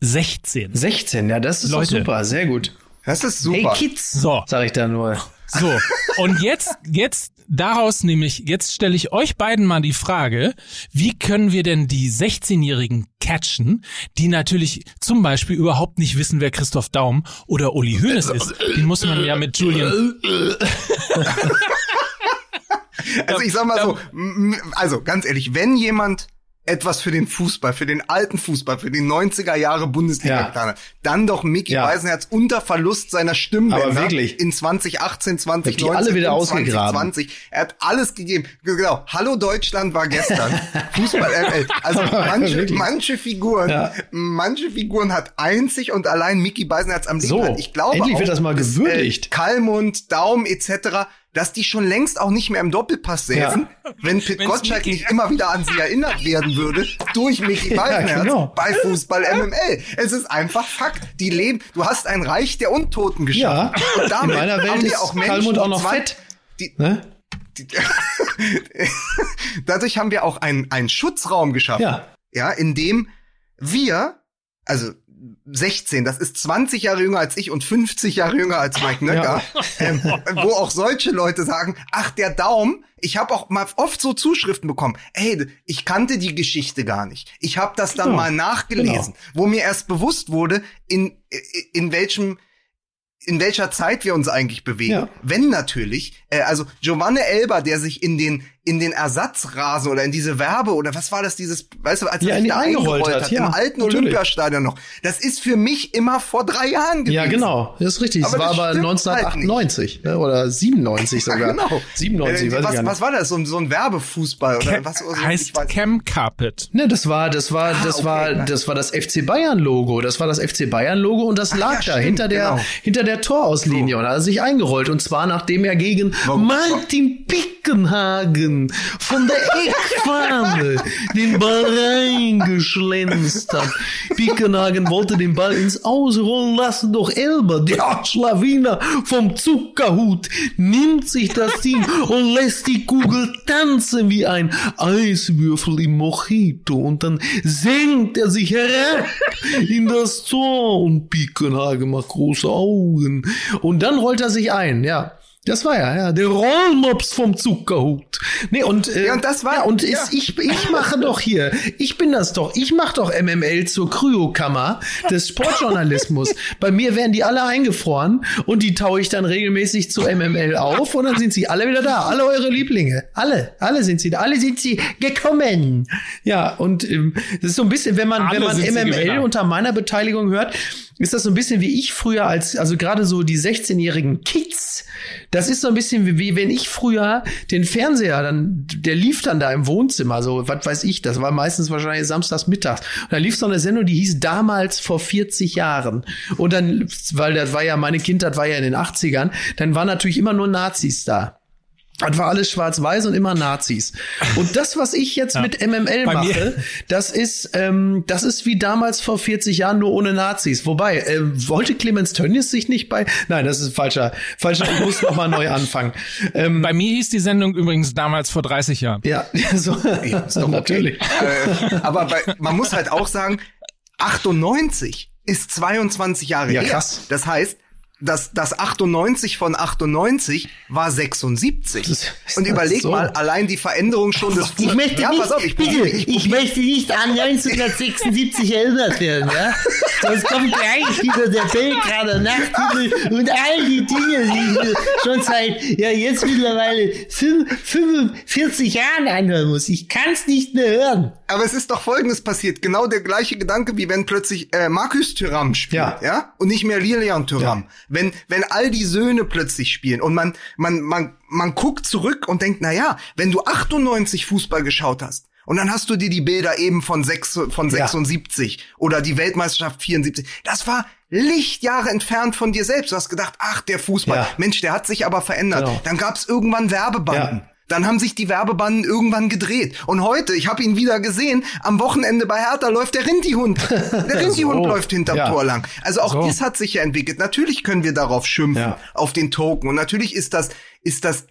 16. 16, ja, das ist Leute. doch super, sehr gut. Das ist Hey super. Kids, So. sag ich da nur. So, und jetzt, jetzt daraus nämlich, jetzt stelle ich euch beiden mal die Frage, wie können wir denn die 16-Jährigen catchen, die natürlich zum Beispiel überhaupt nicht wissen, wer Christoph Daum oder Uli Hoeneß ist. Den muss man ja mit Julian, *laughs* Also ich sag mal so, also ganz ehrlich, wenn jemand etwas für den Fußball, für den alten Fußball, für die 90er Jahre Bundesliga Ja. getan hat, dann doch Mickey Ja. Beisenherz unter Verlust seiner Stimmbänder Aber wirklich. in 2018, Hat 2019 die alle wieder und ausgegraben. 2020. Er hat alles gegeben. Genau. Hallo Deutschland war gestern. *laughs* Fußball ML. Also manche, manche Figuren, Ja. manche Figuren hat einzig und allein Mickey Beisenherz am Leben. So, ich glaube endlich auch, wird das mal dass, gewürdigt. Äh, Kalmund, Daum etc., dass die schon längst auch nicht mehr im Doppelpass säßen, wenn Pit Wenn's Gottschalk nicht immer wieder an sie erinnert werden würde durch Mickey Ja, Beisenherz genau. bei Fußball MML. Es ist einfach Fakt. Die leben, du hast ein Reich der Untoten geschaffen. Ja, Und damit in meiner Welt haben wir ist auch Menschen, Kalmund auch noch zwei- fett. Die, Ne? die, *laughs* dadurch haben wir auch einen, einen Schutzraum geschaffen. Ja. Ja, in dem wir, also 16, das ist 20 Jahre jünger als ich und 50 Jahre jünger als Mike Nöcker, ähm, wo auch solche Leute sagen, ach, der Daum, ich habe auch mal oft so Zuschriften bekommen, ey, ich kannte die Geschichte gar nicht. Ich habe das dann Genau. mal nachgelesen, wo mir erst bewusst wurde, in, in welchem in welcher Zeit wir uns eigentlich bewegen. Ja. Wenn natürlich, äh, also Giovanni Elber, der sich in den in den Ersatzrasen oder in diese Werbe oder was war das dieses, weißt du, als Ja, er in sich die da eingerollt hat, hat, ja, im alten natürlich. Olympiastadion noch. Das ist für mich immer vor drei Jahren gewesen. Ja, genau, das ist richtig. Aber es war aber stimmt 1998 ne? oder 97 Ja, sogar. genau. 97, Äh, weiß ich was, gar nicht. was war das? So, ein- so ein Werbefußball oder Ca- was? Also, heißt ich weiß- Cam Carpet. Ne, das war, das war, das Ah, okay, war, nein. das war das FC Bayern Logo. Das war das FC Bayern Logo und das lag ja, da stimmt, hinter der, genau. hinter der Torauslinie und hat er sich eingerollt und zwar nachdem er gegen Warum- Martin Pickenhagen von der *laughs* Eckfahne den Ball reingeschlänzt hat. Pickenhagen wollte den Ball ins Ausrollen lassen, doch Elber, der Schlawiner vom Zuckerhut, nimmt sich das Ding und lässt die Kugel tanzen wie ein Eiswürfel im Mojito und dann senkt er sich herab in das Tor und Pickenhagen macht große Augen und dann rollt er sich ein, ja. Das war ja, ja, der Rollmops vom Zuckerhut. Nee, und, äh, Ja, und das war- ja, und ja. ist, ich, ich mache doch hier, ich bin das doch, ich mache doch MML zur Kryokammer des Sportjournalismus. *laughs* Bei mir werden die alle eingefroren und die taue ich dann regelmäßig zu MML auf und dann sind sie alle wieder da. Alle eure Lieblinge. Alle, alle sind sie da. Alle sind sie gekommen. Ja, und ähm, das ist so ein bisschen, wenn man, Alle wenn man MML unter meiner Beteiligung hört, ist das so ein bisschen wie ich früher als, also gerade so die 16-jährigen Kids. Das ist so ein bisschen wie, wie wenn ich früher den Fernseher dann, der lief dann da im Wohnzimmer, so, was weiß ich, das war meistens wahrscheinlich samstags mittags. Und da lief so eine Sendung, die hieß damals vor 40 Jahren. Und dann, weil das war ja, meine Kindheit war ja in den 80ern, dann waren natürlich immer nur Nazis da. Das war alles schwarz-weiß und immer Nazis. Und das, was ich jetzt mit MML Bei mir- mache, das ist, ähm, das ist wie damals vor 40 Jahren nur ohne Nazis. Wobei, äh, wollte Clemens Tönnies sich nicht bei, nein, das ist falscher, falscher, ich muss noch mal neu anfangen. Ähm, Bei mir hieß die Sendung übrigens damals vor 30 Jahren. ja, *laughs* so, ist doch okay. natürlich. äh, aber bei, man muss halt auch sagen, 98 ist 22 Jahre Ja, her. krass. Das heißt, das, das 98 von 98 war 76. Das ist Und überleg so. mal, allein die Veränderung schon des Ich möchte ja, nicht, pass auf, ich bitte, ich, möchte nicht an 1976 erinnert werden, ja? Sonst kommt gleich wieder der Belgrader Nachthimmel und all die Dinge, die ich schon seit, ja, jetzt mittlerweile fünf- 45 Jahren anhören muss. Ich kann's nicht mehr hören. Aber es ist doch Folgendes passiert. Genau der gleiche Gedanke, wie wenn plötzlich äh, Markus Thuram spielt, Ja. ja. Und nicht mehr Lilian Thuram. Wenn, wenn all die Söhne plötzlich spielen und man, man, man, man guckt zurück und denkt, na ja, wenn du 98 Fußball geschaut hast, und dann hast du dir die Bilder eben von, sechs, von Ja. 76 oder die Weltmeisterschaft 74. Das war Lichtjahre entfernt von dir selbst. Du hast gedacht, ach, der Fußball, Ja. Mensch, der hat sich aber verändert. Genau. Dann gab's irgendwann Werbebanden. Ja. Dann haben sich die Werbebanden irgendwann gedreht. Und heute, ich habe ihn wieder gesehen, am Wochenende bei Hertha läuft der Rindihund. Der *laughs* Rindihund So. läuft hinterm Ja. Tor lang. Also auch So. das hat sich ja entwickelt. Natürlich können wir darauf schimpfen, Ja. auf den Token. Und natürlich ist das, ist das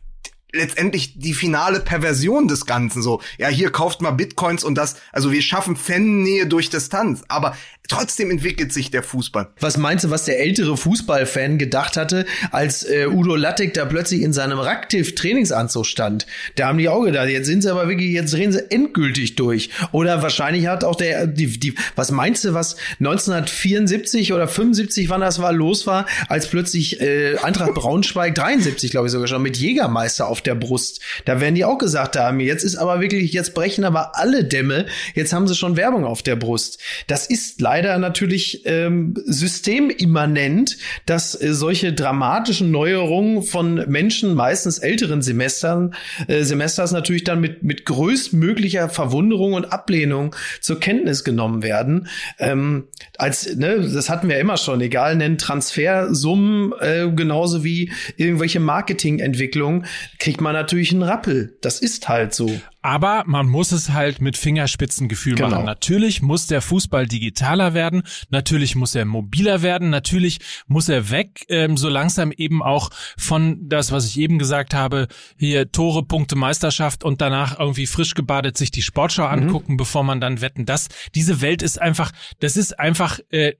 letztendlich die finale Perversion des Ganzen so. Ja, hier kauft mal Bitcoins und das, also wir schaffen Fan-Nähe durch Distanz. Aber trotzdem entwickelt sich der Fußball. Was meinst du, was der ältere Fußballfan gedacht hatte, als äh, Udo Lattek da plötzlich in seinem Raktiv-Trainingsanzug stand? Da haben die auch gedacht, jetzt sind sie aber wirklich, jetzt drehen sie endgültig durch. Oder wahrscheinlich hat auch der, die, die, was meinst du, was 1974 oder 75, wann das war, los war, als plötzlich äh, Eintracht Braunschweig 73, glaube ich sogar schon, mit Jägermeister auf der Brust. Da werden die auch gesagt haben, jetzt ist aber wirklich, jetzt brechen aber alle Dämme, jetzt haben sie schon Werbung auf der Brust. Das ist leider natürlich ähm, systemimmanent, dass äh, solche dramatischen Neuerungen von Menschen, meistens älteren Semestern, äh, Semesters natürlich dann mit, mit größtmöglicher Verwunderung und Ablehnung zur Kenntnis genommen werden. Ähm, als, ne, das hatten wir immer schon, egal, nennen Transfersummen, äh, genauso wie irgendwelche Marketingentwicklungen, kriegt man natürlich einen Rappel. Das ist halt so. Aber man muss es halt mit Fingerspitzengefühl Genau. machen. Natürlich muss der Fußball digitaler werden, natürlich muss er mobiler werden, natürlich muss er weg, ähm, so langsam eben auch von das, was ich eben gesagt habe, hier Tore, Punkte, Meisterschaft und danach irgendwie frisch gebadet sich die Sportschau angucken, bevor man dann wetten. Das, diese Welt ist einfach, das ist einfach äh,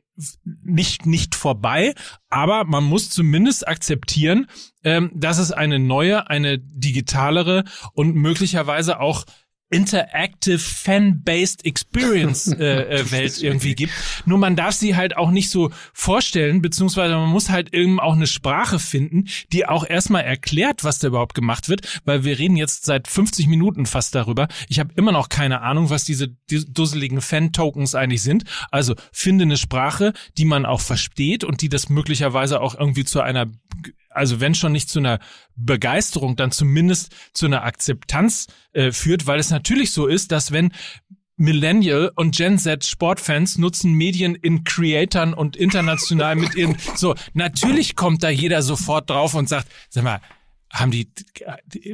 nicht nicht vorbei, aber man muss zumindest akzeptieren, ähm, dass es eine neue, eine digitalere und möglicherweise auch interactive fan-based experience *laughs* äh, äh, Welt irgendwie gibt. Nur man darf sie halt auch nicht so vorstellen, beziehungsweise man muss halt eben auch eine Sprache finden, die auch erstmal erklärt, was da überhaupt gemacht wird, weil wir reden jetzt seit 50 Minuten fast darüber. Ich habe immer noch keine Ahnung, was diese, diese dusseligen Fan-Tokens eigentlich sind. Also finde eine Sprache, die man auch versteht und die das möglicherweise auch irgendwie zu einer also wenn schon nicht zu einer Begeisterung, dann zumindest zu einer Akzeptanz äh, führt, weil es natürlich so ist, dass wenn Millennial und Gen Z Sportfans nutzen Medien in Creatern und international mit ihren, *laughs* so, natürlich kommt da jeder sofort drauf und sagt, sag mal, haben die,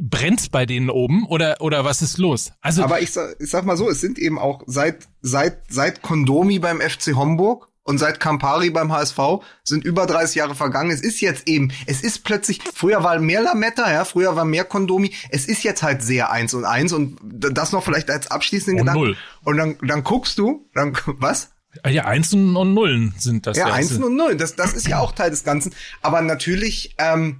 brennt's bei denen oben oder, oder was ist los? Also, Aber ich sag, ich sag mal so, es sind eben auch seit, seit, seit Kondomi beim FC Homburg und seit Campari beim HSV sind über 30 Jahre vergangen. Es ist jetzt eben, es ist plötzlich, früher war mehr Lametta, ja, früher war mehr Kondomi. Es ist jetzt halt sehr eins und eins und das noch vielleicht als abschließenden Und Gedanken. null. Und dann, dann guckst du, dann, *laughs* was? ja, Einsen und Nullen sind das. Ja, Einsen und Nullen. Das, das ist ja auch Teil des Ganzen. Aber natürlich, ähm,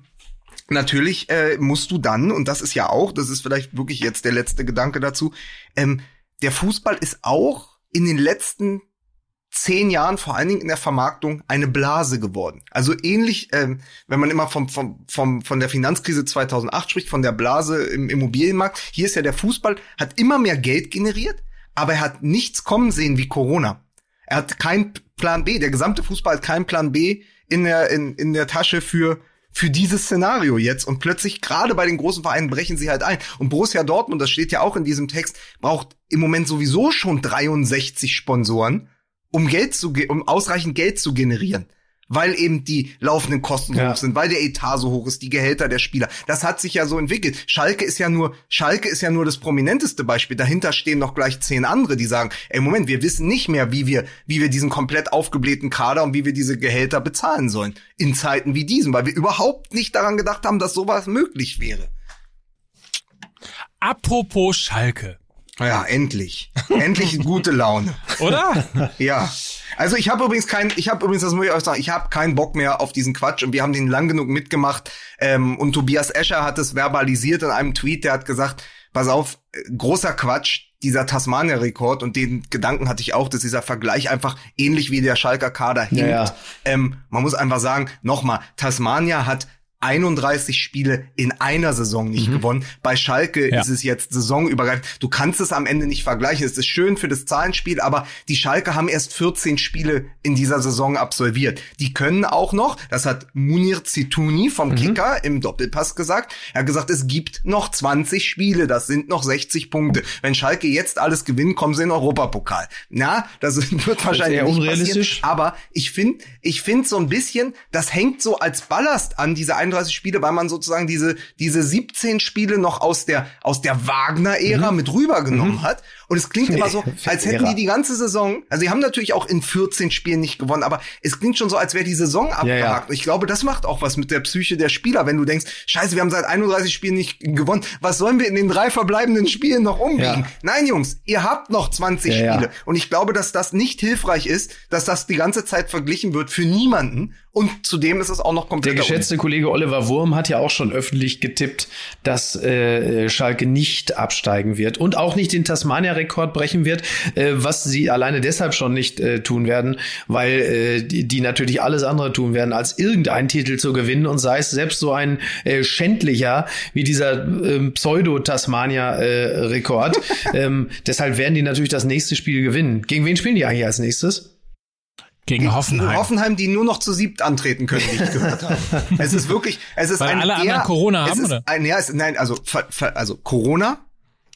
natürlich äh, musst du dann, und das ist ja auch, das ist vielleicht wirklich jetzt der letzte Gedanke dazu, ähm, der Fußball ist auch in den letzten zehn Jahren, vor allen Dingen in der Vermarktung, eine Blase geworden. Also ähnlich, ähm, wenn man immer vom, vom, vom, von der Finanzkrise 2008 spricht, von der Blase im Immobilienmarkt. Hier ist ja der Fußball, hat immer mehr Geld generiert, aber er hat nichts kommen sehen wie Corona. Er hat keinen Plan B. Der gesamte Fußball hat keinen Plan B in der, in, in der Tasche für, für dieses Szenario jetzt. Und plötzlich, gerade bei den großen Vereinen, brechen sie halt ein. Und Borussia Dortmund, das steht ja auch in diesem Text, braucht im Moment sowieso schon 63 Sponsoren, um Geld zu, um ausreichend Geld zu generieren. Weil eben die laufenden Kosten so Ja. hoch sind, weil der Etat so hoch ist, die Gehälter der Spieler. Das hat sich ja so entwickelt. Schalke ist ja nur, Schalke ist ja nur das prominenteste Beispiel. Dahinter stehen noch gleich zehn andere, die sagen, ey, Moment, wir wissen nicht mehr, wie wir, wie wir diesen komplett aufgeblähten Kader und wie wir diese Gehälter bezahlen sollen. In Zeiten wie diesen, weil wir überhaupt nicht daran gedacht haben, dass sowas möglich wäre. Apropos Schalke, Ja, endlich. endlich gute Laune. *laughs* oder? Ja. Also ich habe übrigens kein, ich habe übrigens, das muss ich euch sagen, ich habe keinen Bock mehr auf diesen Quatsch und wir haben den lang genug mitgemacht. Ähm, und Tobias Escher hat es verbalisiert in einem Tweet, der hat gesagt, pass auf, großer Quatsch, dieser Tasmania-Rekord und den Gedanken hatte ich auch, dass dieser Vergleich einfach ähnlich wie der Schalker Kader hinkt. Ja, ja. Ähm, man muss einfach sagen, nochmal, Tasmania hat 31 Spiele in einer Saison nicht gewonnen. Bei Schalke Ja. ist es jetzt saisonübergreifend. Du kannst es am Ende nicht vergleichen. Es ist schön für das Zahlenspiel, aber die Schalke haben erst 14 Spiele in dieser Saison absolviert. Die können auch noch, das hat Munir Zitouni vom Kicker im Doppelpass gesagt, er hat gesagt, es gibt noch 20 Spiele, das sind noch 60 Punkte. Wenn Schalke jetzt alles gewinnt, kommen sie in den Europapokal. Na, das *laughs* wird wahrscheinlich eher nicht unrealistisch. passieren. Aber ich finde, ich finde so ein bisschen, das hängt so als Ballast an diese 31 Spiele, weil man sozusagen diese diese 17 Spiele noch aus der aus der Wagner-Ära mit rübergenommen hat Und es klingt immer so, *laughs* als hätten die die ganze Saison, also die haben natürlich auch in 14 Spielen nicht gewonnen, aber es klingt schon so, als wäre die Saison abgehakt. Ja, ja. Ich glaube, das macht auch was mit der Psyche der Spieler, wenn du denkst, scheiße, wir haben seit 31 Spielen nicht gewonnen. Was sollen wir in den drei verbleibenden Spielen noch umbiegen? Ja. Nein, Jungs, ihr habt noch 20 Spiele. Und ich glaube, dass das nicht hilfreich ist, dass das die ganze Zeit verglichen wird für niemanden. Und zudem ist es auch noch komplett. Der geschätzte Kollege Oliver Wurm hat ja auch schon öffentlich getippt, dass äh, Schalke nicht absteigen wird und auch nicht den Tasmania-Rekord brechen wird, äh, was sie alleine deshalb schon nicht äh, tun werden, weil äh, die, die natürlich alles andere tun werden, als irgendeinen Titel zu gewinnen und sei es selbst so ein äh, schändlicher wie dieser äh, Pseudo-Tasmania-Rekord. *laughs* ähm, deshalb werden die natürlich das nächste Spiel gewinnen. Gegen wen spielen die eigentlich als nächstes? Gegen Hoffenheim. Gegen Hoffenheim, die nur noch zu siebt antreten können, wie ich *laughs* gehört habe. es ist wirklich, es ist Weil ein alle eher, anderen Corona haben, oder? Ein, ja, es, nein, also, ver, ver, also Corona,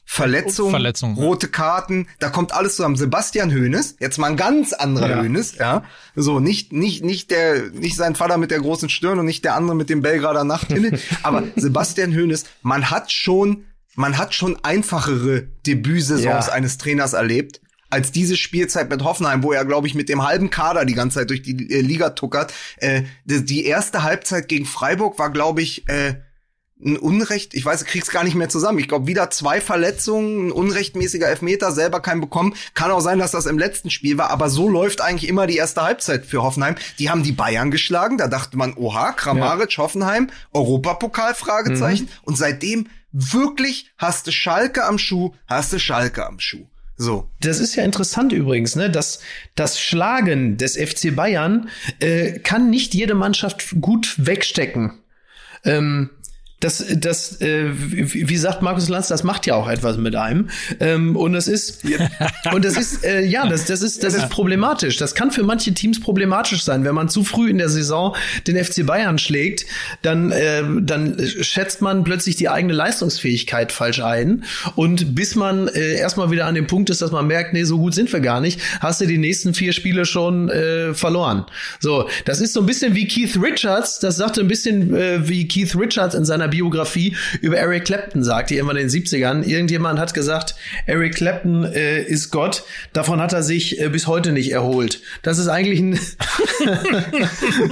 Verletzung, Verletzung, rote Karten, da kommt alles zusammen. Sebastian Hönes, jetzt mal ein ganz anderer ja. Hönes, ja. So, nicht, nicht, nicht der, nicht sein Vater mit der großen Stirn und nicht der andere mit dem Belgrader Nachthimmel, *laughs* aber Sebastian Hönes, man hat schon, man hat schon einfachere Debütsaisons ja. eines Trainers erlebt als diese Spielzeit mit Hoffenheim, wo er, glaube ich, mit dem halben Kader die ganze Zeit durch die äh, Liga tuckert. Äh, die, die, erste Halbzeit gegen Freiburg war, glaube ich, äh, ein Unrecht, ich weiß, ich krieg's gar nicht mehr zusammen. Ich glaube, wieder zwei Verletzungen, ein unrechtmäßiger Elfmeter, selber keinen bekommen. Kann auch sein, dass das im letzten Spiel war, aber so läuft eigentlich immer die erste Halbzeit für Hoffenheim. Die haben die Bayern geschlagen, da dachte man, oha, Kramaric, ja. Hoffenheim, Europapokal, Fragezeichen. Mhm. Und seitdem wirklich hast du Schalke am Schuh, hast du Schalke am Schuh. So. Das ist ja interessant übrigens, ne? dass das Schlagen des FC Bayern äh, kann nicht jede Mannschaft gut wegstecken. Ähm, das, das, äh, wie sagt Markus Lanz, das macht ja auch etwas mit einem. Ähm, und das ist, und das ist, äh, ja, das, das ist, das ist problematisch. Das kann für manche Teams problematisch sein, wenn man zu früh in der Saison den FC Bayern schlägt, dann, äh, dann schätzt man plötzlich die eigene Leistungsfähigkeit falsch ein. Und bis man äh, erstmal wieder an dem Punkt ist, dass man merkt, nee, so gut sind wir gar nicht, hast du die nächsten vier Spiele schon äh, verloren. So, das ist so ein bisschen wie Keith Richards. Das sagte ein bisschen äh, wie Keith Richards in seiner Biografie über Eric Clapton sagt, die immer in den 70ern. Irgendjemand hat gesagt, Eric Clapton äh, ist Gott. Davon hat er sich äh, bis heute nicht erholt. Das ist eigentlich ein, *laughs*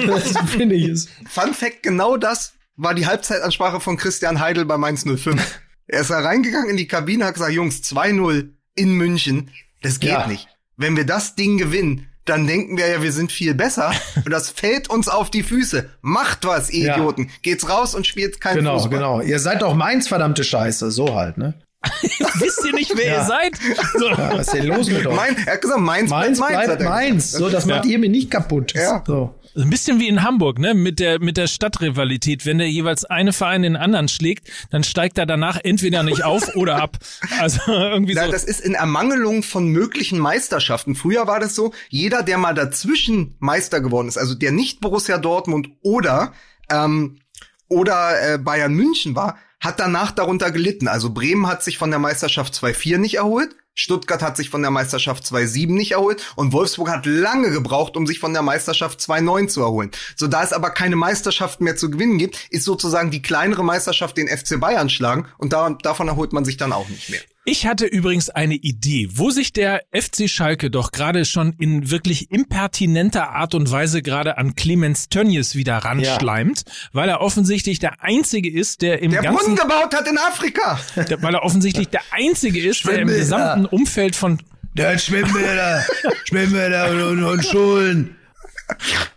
das finde ich es. Fun Fact, genau das war die Halbzeitansprache von Christian Heidel bei Mainz 05. Er ist da reingegangen in die Kabine, hat gesagt, Jungs, 2-0 in München. Das geht ja. nicht. Wenn wir das Ding gewinnen, dann denken wir ja, wir sind viel besser. *laughs* Und das fällt uns auf die Füße. Macht was, ihr Idioten. Ja. Geht's raus und spielt kein genau, Fußball. Genau, genau. Ihr seid doch meins, verdammte Scheiße. So halt, ne? *laughs* Wisst ihr nicht, wer ja. ihr seid? So. Ja, was ist denn los mit euch? Mein, er hat gesagt, meins, meins, meins bleibt meins. So, das macht ihr mir nicht kaputt. Ja. So. Ein bisschen wie in Hamburg, ne, mit der, mit der Stadtrivalität. Wenn der jeweils eine Verein den anderen schlägt, dann steigt er danach entweder nicht auf *laughs* oder ab. Also irgendwie Na, so. Das ist in Ermangelung von möglichen Meisterschaften. Früher war das so, jeder, der mal dazwischen Meister geworden ist, also der nicht Borussia Dortmund oder, ähm, oder äh, Bayern München war, hat danach darunter gelitten. Also Bremen hat sich von der Meisterschaft 2-4 nicht erholt. Stuttgart hat sich von der Meisterschaft 2-7 nicht erholt und Wolfsburg hat lange gebraucht, um sich von der Meisterschaft 2-9 zu erholen. So da es aber keine Meisterschaft mehr zu gewinnen gibt, ist sozusagen die kleinere Meisterschaft den FC Bayern schlagen und da, davon erholt man sich dann auch nicht mehr. Ich hatte übrigens eine Idee, wo sich der FC Schalke doch gerade schon in wirklich impertinenter Art und Weise gerade an Clemens Tönnies wieder ranschleimt, ja. weil er offensichtlich der Einzige ist, der im der ganzen... Der gebaut hat in Afrika! Der, weil er offensichtlich der Einzige ist, der im gesamten Umfeld von... Der hat Schwimmbäder, Schwimmbäder und, und, und Schulen.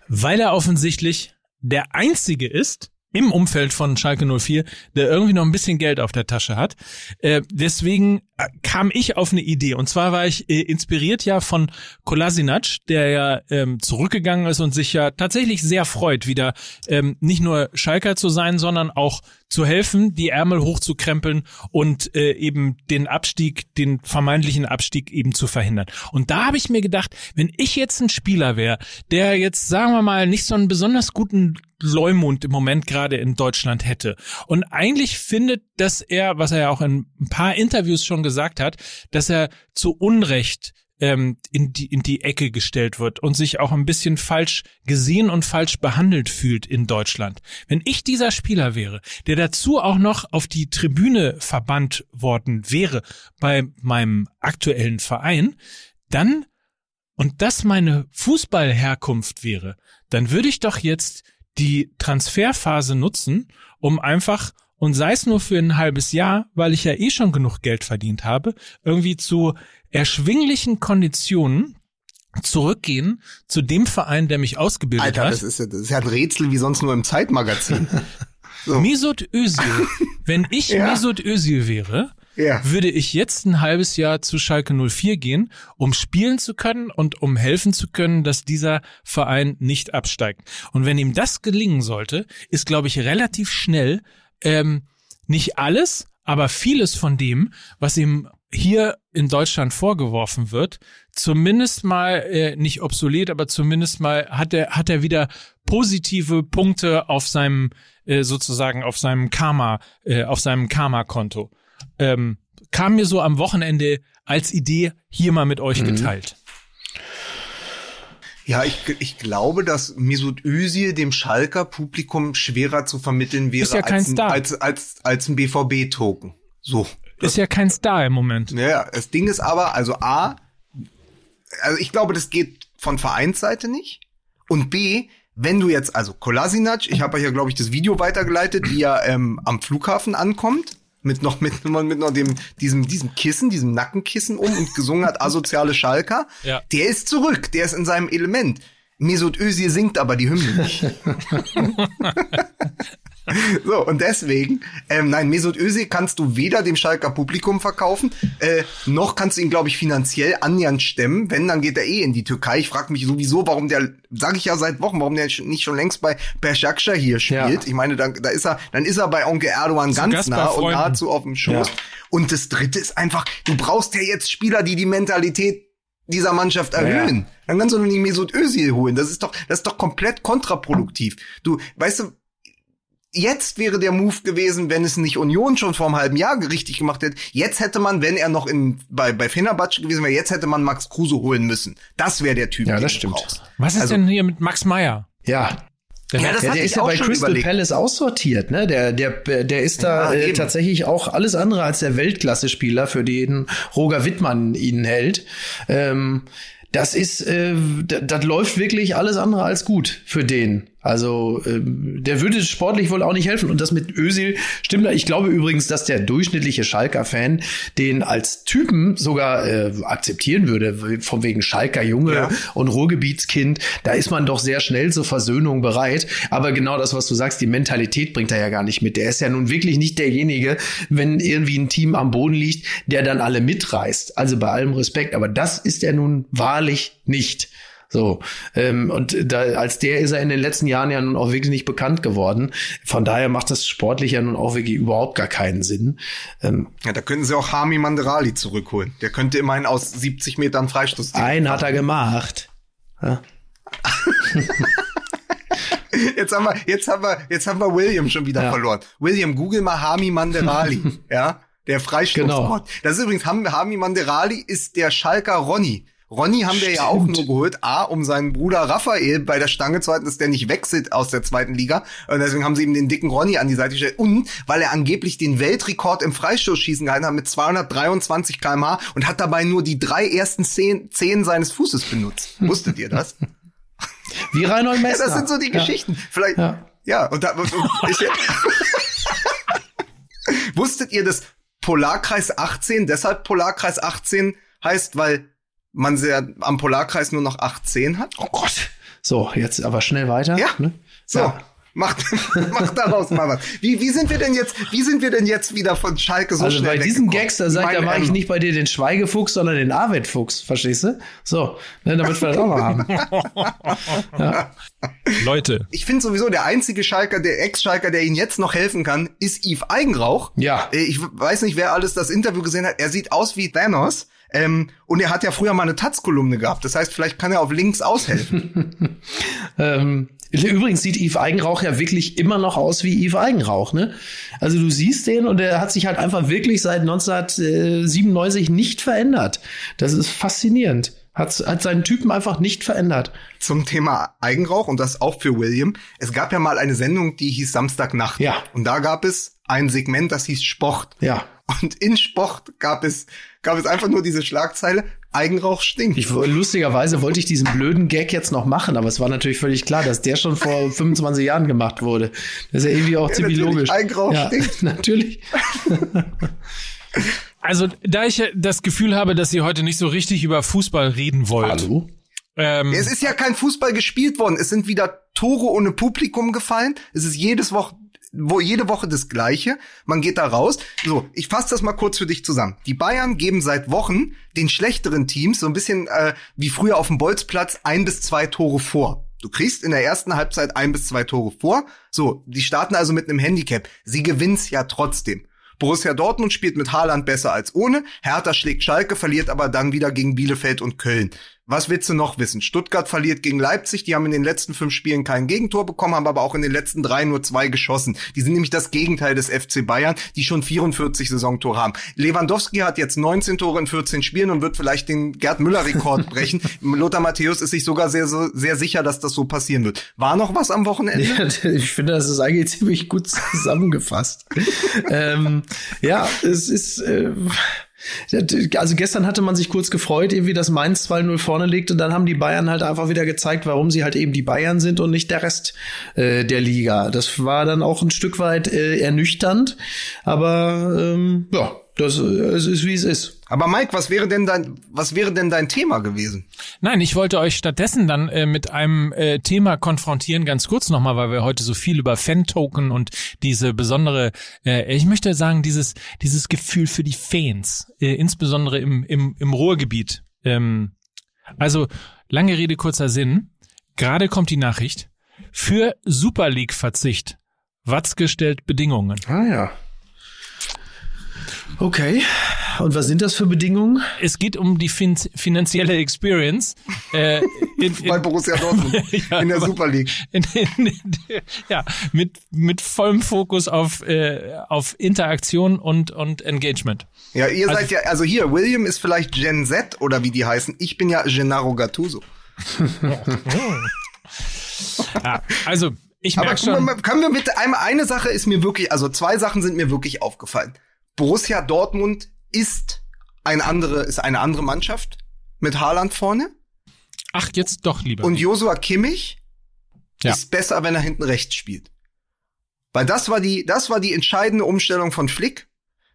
Weil er offensichtlich der Einzige ist, im Umfeld von Schalke 04, der irgendwie noch ein bisschen Geld auf der Tasche hat. Äh, deswegen kam ich auf eine Idee. Und zwar war ich äh, inspiriert ja von Kolasinac, der ja ähm, zurückgegangen ist und sich ja tatsächlich sehr freut, wieder ähm, nicht nur Schalker zu sein, sondern auch zu helfen, die Ärmel hochzukrempeln und äh, eben den Abstieg, den vermeintlichen Abstieg eben zu verhindern. Und da habe ich mir gedacht, wenn ich jetzt ein Spieler wäre, der jetzt, sagen wir mal, nicht so einen besonders guten Leumund im Moment gerade in Deutschland hätte. Und eigentlich findet, dass er, was er ja auch in ein paar Interviews schon gesagt hat, dass er zu Unrecht ähm, in die in die Ecke gestellt wird und sich auch ein bisschen falsch gesehen und falsch behandelt fühlt in Deutschland. Wenn ich dieser Spieler wäre, der dazu auch noch auf die Tribüne verbannt worden wäre bei meinem aktuellen Verein, dann und das meine Fußballherkunft wäre, dann würde ich doch jetzt die Transferphase nutzen, um einfach und sei es nur für ein halbes Jahr, weil ich ja eh schon genug Geld verdient habe, irgendwie zu erschwinglichen Konditionen zurückgehen zu dem Verein, der mich ausgebildet Alter, hat. das ist, ja, das ist ja ein Rätsel wie sonst nur im Zeitmagazin. *laughs* So. Mesut Özil. *laughs* Wenn ich Ja. Mesut Özil wäre, Ja. würde ich jetzt ein halbes Jahr zu Schalke 04 gehen, um spielen zu können und um helfen zu können, dass dieser Verein nicht absteigt. Und wenn ihm das gelingen sollte, ist, glaube ich, relativ schnell ähm, nicht alles, aber vieles von dem, was ihm hier in Deutschland vorgeworfen wird, zumindest mal äh, nicht obsolet, aber zumindest mal hat er hat er wieder positive Punkte auf seinem äh, sozusagen auf seinem Karma äh, auf seinem Karma-Konto. Ähm, kam mir so am Wochenende als Idee hier mal mit euch geteilt. Ja, ich, ich glaube, dass Mesut Özil dem Schalker Publikum schwerer zu vermitteln wäre Ist ja kein als, ein, als, als, als ein BVB-Token. So. Ist ja kein Star im Moment. Naja, das Ding ist aber, also A, also ich glaube, das geht von Vereinsseite nicht. Und B, wenn du jetzt, also Kolasinac, ich habe euch ja, glaube ich, das Video weitergeleitet, wie er ähm, am Flughafen ankommt, mit noch mit, mit noch dem, diesem, diesem Kissen, diesem Nackenkissen um und gesungen hat, asoziale Schalker, Ja. der ist zurück, der ist in seinem Element. Mesut Özil singt aber die Hymne nicht. *laughs* *laughs* So, und deswegen, ähm, nein, Mesut Özil kannst du weder dem Schalker Publikum verkaufen, äh, noch kannst du ihn, glaube ich, finanziell annähernd stemmen. Wenn, dann geht er eh in die Türkei. Ich frage mich sowieso, warum der, sage ich ja seit Wochen, warum der nicht schon längst bei Beşiktaş hier spielt. Ja. Ich meine, da, da ist er, dann ist er bei Onkel Erdogan Zu ganz Gast nah und nahezu auf dem Schoß. Ja. Und das Dritte ist einfach, du brauchst ja jetzt Spieler, die die Mentalität dieser Mannschaft erhöhen. Dann kannst du doch nicht Mesut Özil holen. Das ist doch, das ist doch komplett kontraproduktiv. Du, weißt du, jetzt wäre der Move gewesen, wenn es nicht Union schon vor einem halben Jahr richtig gemacht hätte. Jetzt hätte man, wenn er noch in, bei, bei Fenerbahce gewesen wäre, jetzt hätte man Max Kruse holen müssen. Das wäre der Typ, Ja, das stimmt. brauchst. Was ist Also- denn hier mit Max Meyer? Ja. Der Ja, das Ja, der ist ja bei Crystal überlegt. Palace aussortiert, ne? Der, der, der ist da Ja, äh, tatsächlich auch alles andere als der Weltklasse-Spieler, für den Roger Wittmann ihn hält. Ähm, das ist, äh, das läuft wirklich alles andere als gut für den. Also ähm, der würde sportlich wohl auch nicht helfen. Und das mit Özil stimmt. Ich glaube übrigens, dass der durchschnittliche Schalker-Fan den als Typen sogar äh, akzeptieren würde, von wegen Schalker Junge Ja. und Ruhrgebietskind. Da ist man doch sehr schnell zur Versöhnung bereit. Aber genau das, was du sagst, die Mentalität bringt er ja gar nicht mit. Der ist ja nun wirklich nicht derjenige, wenn irgendwie ein Team am Boden liegt, der dann alle mitreißt. Also bei allem Respekt. Aber das ist er nun wahrlich nicht. So, ähm, und da, als der ist er in den letzten Jahren ja nun auch wirklich nicht bekannt geworden. Von daher macht das sportlich ja nun auch wirklich überhaupt gar keinen Sinn. Ähm, Ja, da könnten sie auch Hami Manderali zurückholen. Der könnte immerhin aus 70 Metern Freistoß. einen hat er gemacht. Ja. *laughs* Jetzt haben wir, jetzt haben wir, jetzt haben wir William schon wieder Ja. verloren. William, google mal Hami Manderali, *laughs* ja, der Freistoßgott. Genau. Das ist übrigens, Ham- Hami Manderali ist der Schalker Ronny. Ronny haben wir ja auch Stimmt. nur geholt, A, um seinen Bruder Raphael bei der Stange zu halten, dass der nicht wechselt aus der zweiten Liga. Und deswegen haben sie ihm den dicken Ronny an die Seite gestellt. Und weil er angeblich den Weltrekord im Freistoßschießen gehalten hat mit 223 kmh und hat dabei nur die drei ersten Zehen, Zehen seines Fußes benutzt. Wusstet ihr das? *laughs* Wie Reinhold Ja, Messner. das sind so die Ja. Geschichten. Vielleicht, ja, Ja. und da, und ich, *laughs* wusstet ihr, dass Polarkreis 18 deshalb Polarkreis 18 heißt, weil man sehr am Polarkreis nur noch 18 hat? Oh Gott. So, jetzt aber schnell weiter. Ja. Ne? So. Ja. Macht, *laughs* macht daraus mal was. Wie, wie sind wir denn jetzt, wie sind wir denn jetzt wieder von Schalke so Also schnell bei weggekommen? Gags, da sag ich, da mache ich nicht bei dir den Schweigefuchs, sondern den Arvid-Fuchs, verstehst du? So, ne, damit wir das auch noch haben. *laughs* Leute, Ich finde sowieso, der einzige Schalker, der Ex-Schalker, der ihnen jetzt noch helfen kann, ist Yves Eigenrauch. Ja. Äh, Ich weiß nicht, wer alles das Interview gesehen hat. Er sieht aus wie Thanos. Ähm, und er hat ja früher mal eine Taz-Kolumne gehabt. Das heißt, vielleicht kann er auf links aushelfen. *laughs* ähm, übrigens sieht Yves Eigenrauch ja wirklich immer noch aus wie Yves Eigenrauch, ne? Also du siehst den und er hat sich halt einfach wirklich seit 1997 nicht verändert. Das ist faszinierend. Hat, hat seinen Typen einfach nicht verändert. Zum Thema Eigenrauch und das auch für William. Es gab ja mal eine Sendung, die hieß Samstagnacht. Ja. Und da gab es ein Segment, das hieß Sport. Ja. Und in Sport gab es, gab es einfach nur diese Schlagzeile, Eigenrauch stinkt. Ich, lustigerweise wollte ich diesen blöden Gag jetzt noch machen, aber es war natürlich völlig klar, dass der schon vor *laughs* 25 Jahren gemacht wurde. Das ist ja irgendwie auch ja, ziemlich logisch. Eigenrauch ja, stinkt. *laughs* Natürlich. *laughs* Also, da ich das Gefühl habe, dass Sie heute nicht so richtig über Fußball reden wollt. Hallo? Ähm, es ist ja kein Fußball gespielt worden. Es sind wieder Tore ohne Publikum gefallen. Es ist jedes Woche, wo jede Woche das Gleiche. Man geht da raus. So, ich fasse das mal kurz für dich zusammen. Die Bayern geben seit Wochen den schlechteren Teams so ein bisschen äh, wie früher auf dem Bolzplatz ein bis zwei Tore vor. Du kriegst in der ersten Halbzeit ein bis zwei Tore vor. So, die starten also mit einem Handicap. Sie gewinnt's ja trotzdem. Borussia Dortmund spielt mit Haaland besser als ohne. Hertha schlägt Schalke, verliert aber dann wieder gegen Bielefeld und Köln. Was willst du noch wissen? Stuttgart verliert gegen Leipzig. Die haben in den letzten fünf Spielen kein Gegentor bekommen, haben aber auch in den letzten drei nur zwei geschossen. Die sind nämlich das Gegenteil des FC Bayern, die schon 44 Saisontore haben. Lewandowski hat jetzt 19 Tore in 14 Spielen und wird vielleicht den Gerd Müller-Rekord *laughs* brechen. Lothar Matthäus ist sich sogar sehr, sehr sicher, dass das so passieren wird. War noch was am Wochenende? Ja, *laughs* ich finde, das ist eigentlich ziemlich gut zusammengefasst. *laughs* ähm, ja, es ist. Äh also gestern hatte man sich kurz gefreut, irgendwie, dass Mainz 2-0 vorne liegt und dann haben die Bayern halt einfach wieder gezeigt, warum sie halt eben die Bayern sind und nicht der Rest äh, der Liga. Das war dann auch ein Stück weit äh, ernüchternd, aber ähm, ja, das es ist wie es ist. Aber Mike, was wäre denn dein was wäre denn dein Thema gewesen? Nein, ich wollte euch stattdessen dann äh, mit einem äh, Thema konfrontieren, ganz kurz nochmal, weil wir heute so viel über Fan-Token und diese besondere, äh, ich möchte sagen, dieses dieses Gefühl für die Fans, äh, insbesondere im im im Ruhrgebiet. Ähm, also lange Rede kurzer Sinn. Gerade kommt die Nachricht für Super League Verzicht. Watzke stellt Bedingungen. Ah ja. Okay. Und was sind das für Bedingungen? Es geht um die fin finanzielle Experience. Äh, in, in, *laughs* Bei Borussia Dortmund *laughs* ja, in der Super League. In, ja, mit, mit vollem Fokus auf, äh, auf Interaktion und, und Engagement. Ja, ihr also, seid ja, also hier, William ist vielleicht Gen Z oder wie die heißen. Ich bin ja Gennaro Gattuso. *laughs* ja, also, ich merke schon. Mal, können wir bitte einmal, eine Sache ist mir wirklich, also zwei Sachen sind mir wirklich aufgefallen. Borussia Dortmund ist eine andere, ist eine andere Mannschaft mit Haaland vorne. Ach, jetzt doch lieber. Und Josua Kimmich ja. ist besser, wenn er hinten rechts spielt. Weil das war die, das war die entscheidende Umstellung von Flick.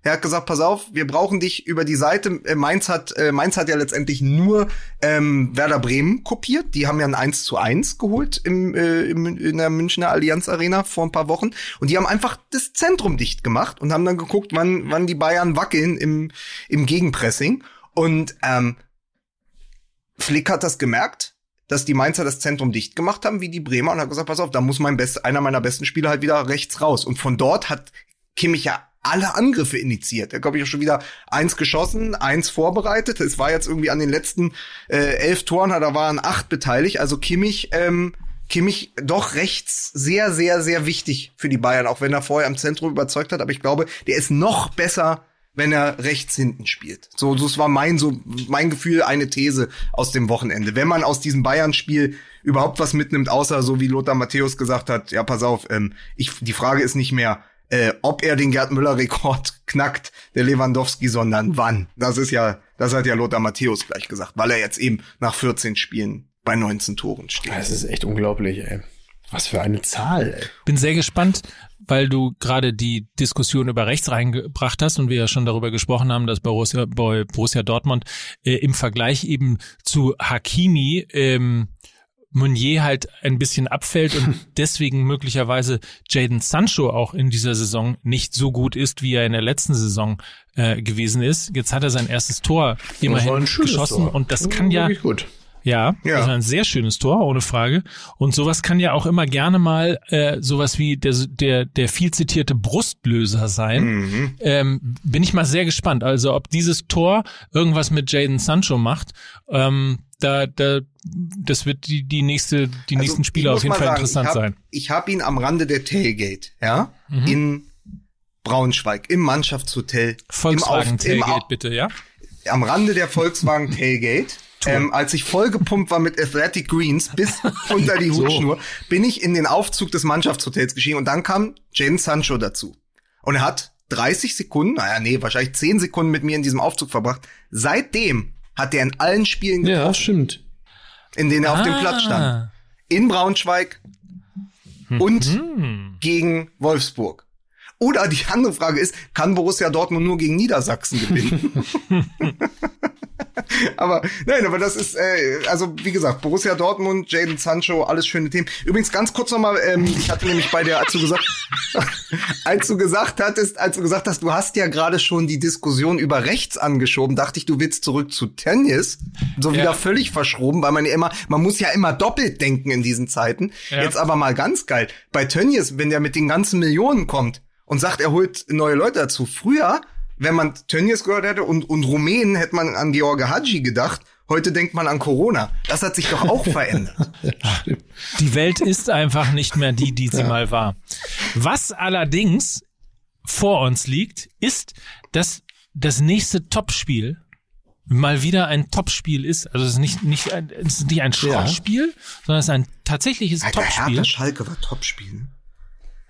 Er hat gesagt, pass auf, wir brauchen dich über die Seite. Äh, Mainz hat, äh, Mainz hat ja letztendlich nur ähm, Werder Bremen kopiert. Die haben ja ein 1 zu 1 geholt im, äh, in der Münchner Allianz Arena vor ein paar Wochen. Und die haben einfach das Zentrum dicht gemacht und haben dann geguckt, wann, wann die Bayern wackeln im, im Gegenpressing. Und ähm, Flick hat das gemerkt, dass die Mainzer das Zentrum dicht gemacht haben, wie die Bremer, und hat gesagt, pass auf, da muss mein best, einer meiner besten Spieler halt wieder rechts raus. Und von dort hat Kimmich ja alle Angriffe initiiert. Er glaube ich auch schon wieder eins geschossen, eins vorbereitet. Es war jetzt irgendwie an den letzten äh, elf Toren, da waren acht beteiligt. Also Kimmich, ähm, Kimmich doch rechts sehr, sehr, sehr wichtig für die Bayern, auch wenn er vorher im Zentrum überzeugt hat. Aber ich glaube, der ist noch besser, wenn er rechts hinten spielt. So, das war mein so mein Gefühl, eine These aus dem Wochenende. Wenn man aus diesem Bayern-Spiel überhaupt was mitnimmt, außer so wie Lothar Matthäus gesagt hat, ja, pass auf, ähm, ich, die Frage ist nicht mehr, äh, ob er den Gerd Müller-Rekord *laughs* knackt, der Lewandowski, sondern wann. Das ist ja, das hat ja Lothar Matthäus gleich gesagt, weil er jetzt eben nach 14 Spielen bei 19 Toren steht. Das ist echt unglaublich, ey. Was für eine Zahl, ey. Bin sehr gespannt, weil du gerade die Diskussion über rechts reingebracht hast und wir ja schon darüber gesprochen haben, dass Borussia, Borussia Dortmund äh, im Vergleich eben zu Hakimi ähm, Meunier halt ein bisschen abfällt und *laughs* deswegen möglicherweise Jaden Sancho auch in dieser Saison nicht so gut ist, wie er in der letzten Saison äh, gewesen ist. Jetzt hat er sein erstes Tor immerhin geschossen Tor. und das kann ja gut. Ja, Ja. das war ein sehr schönes Tor, ohne Frage. Und sowas kann ja auch immer gerne mal äh, sowas wie der, der, der viel zitierte Brustlöser sein. Mhm. Ähm, bin ich mal sehr gespannt. Also ob dieses Tor irgendwas mit Jaden Sancho macht, ähm, da, da, das wird die, die nächste, die Also, nächsten Spiele auf jeden Fall sagen, interessant ich hab, sein. Ich habe ihn am Rande der Tailgate, ja, Mhm. in Braunschweig, im Mannschaftshotel. Volkswagen im Auf- im Tailgate Au- bitte, ja? am Rande der Volkswagen *laughs* Tailgate. Ähm, als ich vollgepumpt war mit Athletic Greens bis *laughs* unter die Hutschnur, bin ich in den Aufzug des Mannschaftshotels gestiegen und dann kam Jaden Sancho dazu. Und er hat 30 Sekunden, naja, nee, wahrscheinlich 10 Sekunden mit mir in diesem Aufzug verbracht. Seitdem hat er in allen Spielen Ja, getroffen, stimmt. in denen er auf dem Ah. Platz stand. In Braunschweig und Hm. gegen Wolfsburg. Oder die andere Frage ist, kann Borussia Dortmund nur gegen Niedersachsen gewinnen? *laughs* aber nein, aber das ist, äh, also wie gesagt, Borussia Dortmund, Jaden Sancho, alles schöne Themen. Übrigens ganz kurz nochmal, ähm, ich hatte nämlich bei der, als du gesagt, *laughs* als du gesagt hattest, als du gesagt hast, du hast ja gerade schon die Diskussion über rechts angeschoben, dachte ich, du willst zurück zu Tennis. So wieder Ja. völlig verschroben, weil man ja immer, man muss ja immer doppelt denken in diesen Zeiten. Ja. Jetzt aber mal ganz geil. Bei Tönnies, wenn der mit den ganzen Millionen kommt und sagt, er holt neue Leute dazu. Früher, wenn man Tönnies gehört hätte und, und Rumänen, hätte man an George Hadji gedacht. Heute denkt man an Corona. Das hat sich doch auch *laughs* verändert. Die Welt ist einfach nicht mehr die, die sie mal war. Was allerdings vor uns liegt, ist, dass das nächste Topspiel mal wieder ein Topspiel ist. Also es ist nicht, nicht, ein, es ist nicht ein Schrottspiel, sondern es ist ein tatsächliches Alter, Topspiel. Hertha Schalke war Topspiel.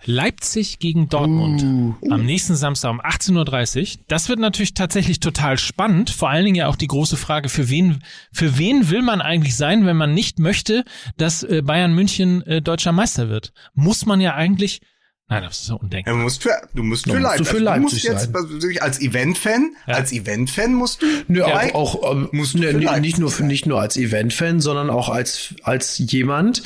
Leipzig gegen Dortmund Uh. am nächsten Samstag um 18.30 Uhr. Das wird natürlich tatsächlich total spannend. Vor allen Dingen ja auch die große Frage, für wen, für wen will man eigentlich sein, wenn man nicht möchte, dass äh, Bayern München äh, deutscher Meister wird? Muss man ja eigentlich, nein, das ist Ja, undenkbar. du musst für, du musst für musst du Leipzig. für Also du musst Leipzig jetzt sein. als Event-Fan, Ja. als Event-Fan musst du. Nö, Ja. auch, auch ähm, Musst du für nicht, Leipzig nur sein. nicht nur als Event-Fan, sondern auch als als jemand,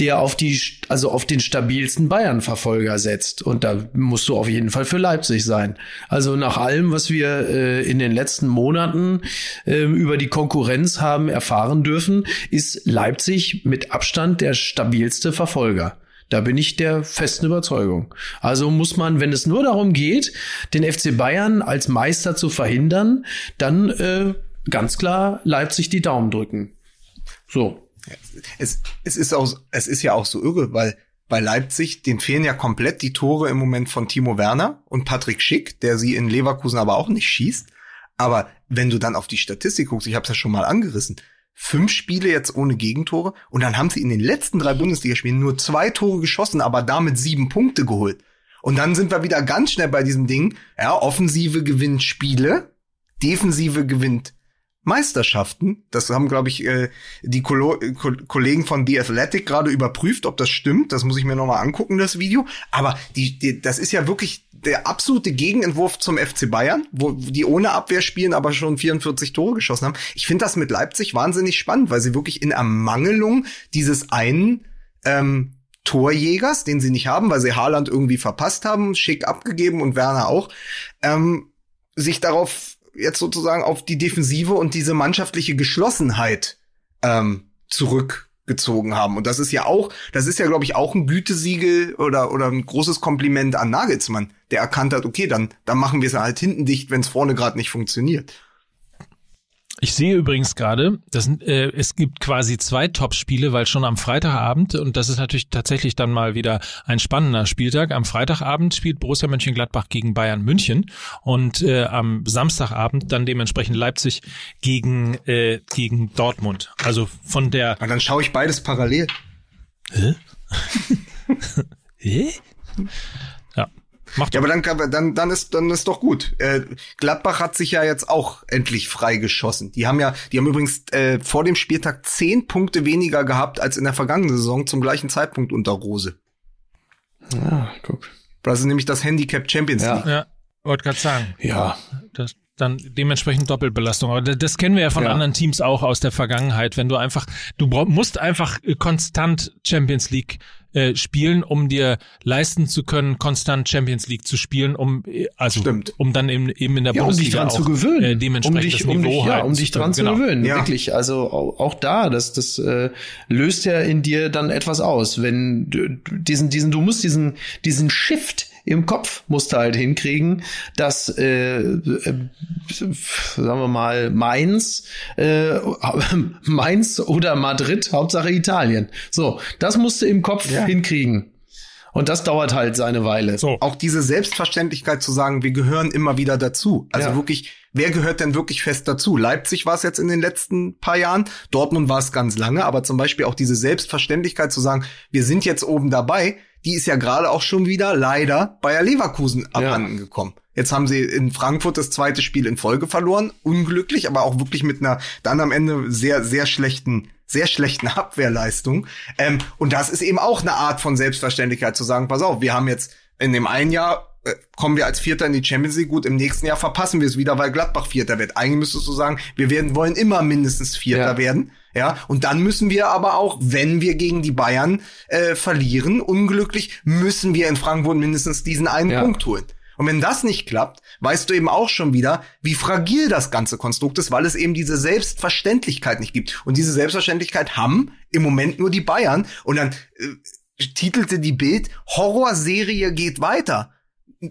der auf die also auf den stabilsten Bayern-Verfolger setzt. Und da musst du auf jeden Fall für Leipzig sein. Also nach allem, was wir äh, in den letzten Monaten ähm, über die Konkurrenz haben erfahren dürfen, ist Leipzig mit Abstand der stabilste Verfolger. Da bin ich der festen Überzeugung. Also muss man, wenn es nur darum geht, den FC Bayern als Meister zu verhindern, dann äh, ganz klar Leipzig die Daumen drücken. So. es, es ist auch, es ist ja auch so irre, weil bei Leipzig, denen fehlen ja komplett die Tore im Moment von Timo Werner und Patrick Schick, der sie in Leverkusen aber auch nicht schießt. Aber wenn du dann auf die Statistik guckst, ich habe es ja schon mal angerissen, fünf Spiele jetzt ohne Gegentore und dann haben sie in den letzten drei Bundesligaspielen nur zwei Tore geschossen, aber damit sieben Punkte geholt. Und dann sind wir wieder ganz schnell bei diesem Ding, ja, Offensive gewinnt Spiele, Defensive gewinnt Meisterschaften. Das haben, glaube ich, äh, die Ko Kollegen von The Athletic gerade überprüft, ob das stimmt. Das muss ich mir nochmal angucken, das Video. Aber die, die, das ist ja wirklich der absolute Gegenentwurf zum FC Bayern, wo die ohne Abwehr spielen, aber schon 44 Tore geschossen haben. Ich finde das mit Leipzig wahnsinnig spannend, weil sie wirklich in Ermangelung dieses einen ähm, Torjägers, den sie nicht haben, weil sie Haaland irgendwie verpasst haben, schick abgegeben und Werner auch, ähm, sich darauf jetzt sozusagen auf die Defensive und diese mannschaftliche Geschlossenheit ähm, zurückgezogen haben. Und das ist ja auch, das ist ja, glaube ich, auch ein Gütesiegel oder, oder ein großes Kompliment an Nagelsmann, der erkannt hat, okay, dann, dann machen wir es halt hinten dicht, wenn es vorne gerade nicht funktioniert. Ich sehe übrigens gerade, dass äh, es gibt quasi zwei Top-Spiele, weil schon am Freitagabend, und das ist natürlich tatsächlich dann mal wieder ein spannender Spieltag, am Freitagabend spielt Borussia Mönchengladbach gegen Bayern München und äh, am Samstagabend dann dementsprechend Leipzig gegen, äh, gegen Dortmund. Also von der... Und dann schaue ich beides parallel. Hä? *laughs* Hä? Ja. Macht Ja, aber dann, dann, dann ist, dann ist doch gut. Äh, Gladbach hat sich ja jetzt auch endlich freigeschossen. Die haben ja, die haben übrigens äh, vor dem Spieltag zehn Punkte weniger gehabt als in der vergangenen Saison zum gleichen Zeitpunkt unter Rose. Ja, guck. Das ist nämlich das Handicap Champions Ja. League. Ja, wollte gerade sagen. Ja, Das, dann dementsprechend Doppelbelastung. Aber das, kennen wir ja von Ja. anderen Teams auch aus der Vergangenheit. Wenn du einfach, du musst einfach äh, konstant Champions League äh, spielen, um dir leisten zu können, konstant Champions League zu spielen, um äh, also Stimmt. um dann eben, eben in der Ja, um dich Bundesliga dran auch, zu gewöhnen. äh, um dementsprechend dich, das um Niveau dich, ja, um dich zu dran zu Genau. gewöhnen. Ja. Wirklich. Also auch, auch da, das, das äh, löst ja in dir dann etwas aus. Wenn du diesen, diesen, du musst diesen, diesen Shift im Kopf musst du halt hinkriegen, dass äh, äh, sagen wir mal Mainz, äh, *laughs* Mainz oder Madrid, Hauptsache Italien. So, das musst du im Kopf Ja. hinkriegen. Und das dauert halt seine Weile. So. Auch diese Selbstverständlichkeit zu sagen, wir gehören immer wieder dazu. Also Ja. wirklich, wer gehört denn wirklich fest dazu? Leipzig war es jetzt in den letzten paar Jahren, Dortmund war es ganz lange, aber zum Beispiel auch diese Selbstverständlichkeit zu sagen, wir sind jetzt oben dabei, die ist ja gerade auch schon wieder leider Bayer Leverkusen abhanden gekommen. Jetzt haben sie in Frankfurt das zweite Spiel in Folge verloren, unglücklich, aber auch wirklich mit einer dann am Ende sehr, sehr schlechten sehr schlechten *laughs* Abwehrleistung. Ähm, und das ist eben auch eine Art von Selbstverständlichkeit zu sagen, pass auf, wir haben jetzt in dem einen Jahr äh, kommen wir als Vierter in die Champions League, gut, im nächsten Jahr verpassen wir es wieder, weil Gladbach Vierter wird. Eigentlich müsstest du sagen, wir werden, wollen immer mindestens Vierter Ja. werden. Ja, und dann müssen wir aber auch, wenn wir gegen die Bayern äh, verlieren, unglücklich, müssen wir in Frankfurt mindestens diesen einen Ja. Punkt holen. Und wenn das nicht klappt, weißt du eben auch schon wieder, wie fragil das ganze Konstrukt ist, weil es eben diese Selbstverständlichkeit nicht gibt. Und diese Selbstverständlichkeit haben im Moment nur die Bayern. Und dann äh, titelte die Bild, Horrorserie geht weiter.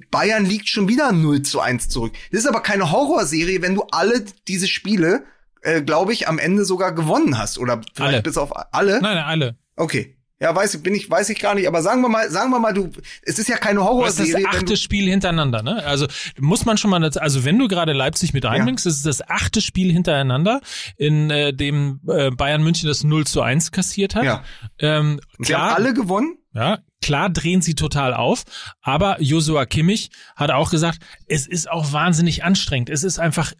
Bayern liegt schon wieder 0 zu 1 zurück. Das ist aber keine Horrorserie, wenn du alle diese Spiele, äh, glaube ich, am Ende sogar gewonnen hast. Oder vielleicht Alle. bis auf alle. Nein, nein, alle. Okay. Ja, weiß ich, bin ich, weiß ich gar nicht, aber sagen wir mal, sagen wir mal, du, es ist ja keine Aber es ist Horrorserie. das achte Spiel hintereinander, ne? Also muss man schon mal, also wenn du gerade Leipzig mit reinbringst, ist es das achte Spiel hintereinander, in äh, dem äh, Bayern München das 0 zu 1 kassiert hat. Ja. Ähm, sie haben klar, alle gewonnen. ja, klar drehen sie total auf, aber Joshua Kimmich hat auch gesagt, es ist auch wahnsinnig anstrengend. Es ist einfach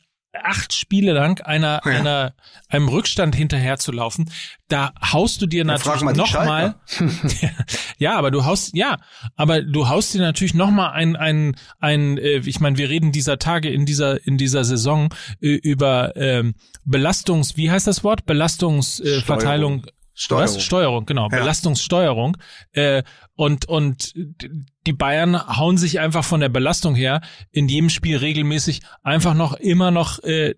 acht Spiele lang einer, Ja. einer, einem Rückstand hinterher zu laufen. Da haust du dir frag natürlich nochmal, *laughs* ja, aber du haust, ja, aber du haust dir natürlich nochmal ein, ein, ein, äh, ich meine, wir reden dieser Tage in dieser, in dieser Saison äh, über ähm, Belastungs, wie heißt das Wort? Belastungsverteilung. Äh, Steuerung. Was? Steuerung, genau. Ja. Belastungssteuerung. Äh, und, und die Bayern hauen sich einfach von der Belastung her in jedem Spiel regelmäßig einfach noch immer noch äh,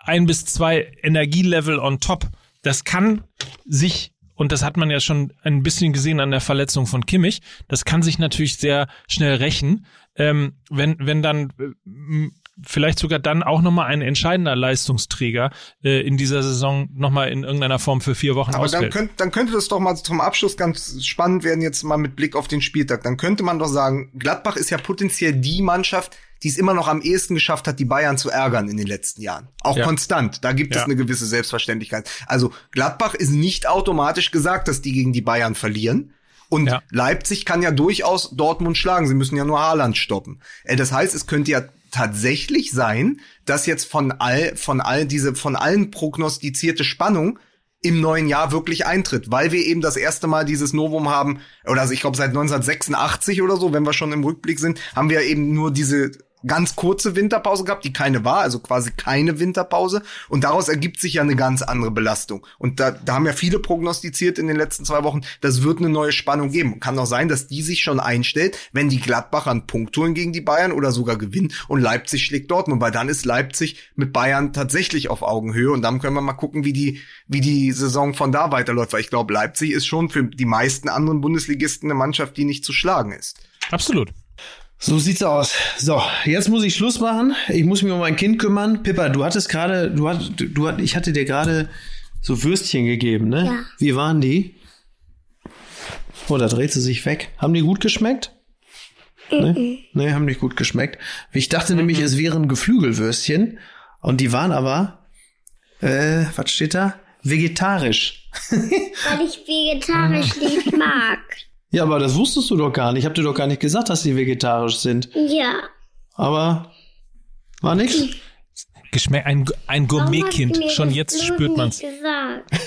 ein bis zwei Energielevel on top. Das kann sich, und das hat man ja schon ein bisschen gesehen an der Verletzung von Kimmich, das kann sich natürlich sehr schnell rächen, ähm, wenn, wenn dann äh, vielleicht sogar dann auch nochmal ein entscheidender Leistungsträger äh, in dieser Saison nochmal in irgendeiner Form für vier Wochen Aber dann, könnt, dann könnte das doch mal zum Abschluss ganz spannend werden, jetzt mal mit Blick auf den Spieltag. Dann könnte man doch sagen, Gladbach ist ja potenziell die Mannschaft, die es immer noch am ehesten geschafft hat, die Bayern zu ärgern in den letzten Jahren. Auch Ja. konstant. Da gibt es Ja. eine gewisse Selbstverständlichkeit. Also Gladbach ist nicht automatisch gesagt, dass die gegen die Bayern verlieren. Und Ja. Leipzig kann ja durchaus Dortmund schlagen. Sie müssen ja nur Haaland stoppen. Äh, Das heißt, es könnte ja tatsächlich sein, dass jetzt von all, von all diese, von allen prognostizierte Spannung im neuen Jahr wirklich eintritt, weil wir eben das erste Mal dieses Novum haben, oder also ich glaube seit 1986 oder so, wenn wir schon im Rückblick sind, haben wir eben nur diese ganz kurze Winterpause gehabt, die keine war, also quasi keine Winterpause. Und daraus ergibt sich ja eine ganz andere Belastung. Und da, da haben ja viele prognostiziert in den letzten zwei Wochen, das wird eine neue Spannung geben. Kann auch sein, dass die sich schon einstellt, wenn die Gladbacher einen Punkt holen gegen die Bayern oder sogar gewinnen und Leipzig schlägt Dortmund, weil dann ist Leipzig mit Bayern tatsächlich auf Augenhöhe und dann können wir mal gucken, wie die, wie die Saison von da weiterläuft, weil ich glaube, Leipzig ist schon für die meisten anderen Bundesligisten eine Mannschaft, die nicht zu schlagen ist. Absolut. So sieht's aus. So, jetzt muss ich Schluss machen. Ich muss mich um mein Kind kümmern. Pippa, du hattest gerade, du hat, du hat, ich hatte dir gerade so Würstchen gegeben, ne? Ja. Wie waren die? Oh, da dreht sie sich weg. Haben die gut geschmeckt? Ne? Nee, haben nicht gut geschmeckt. Ich dachte nämlich, es wären Geflügelwürstchen. Und die waren aber, äh, was steht da? Vegetarisch. *laughs* Weil ich vegetarisch nicht mag. Ja, aber das wusstest du doch gar nicht. Ich hab dir doch gar nicht gesagt, dass die vegetarisch sind. Ja. Aber war nix. Geschmack, ein, ein Gourmetkind. Schon jetzt spürt nicht man's. gesagt? *laughs*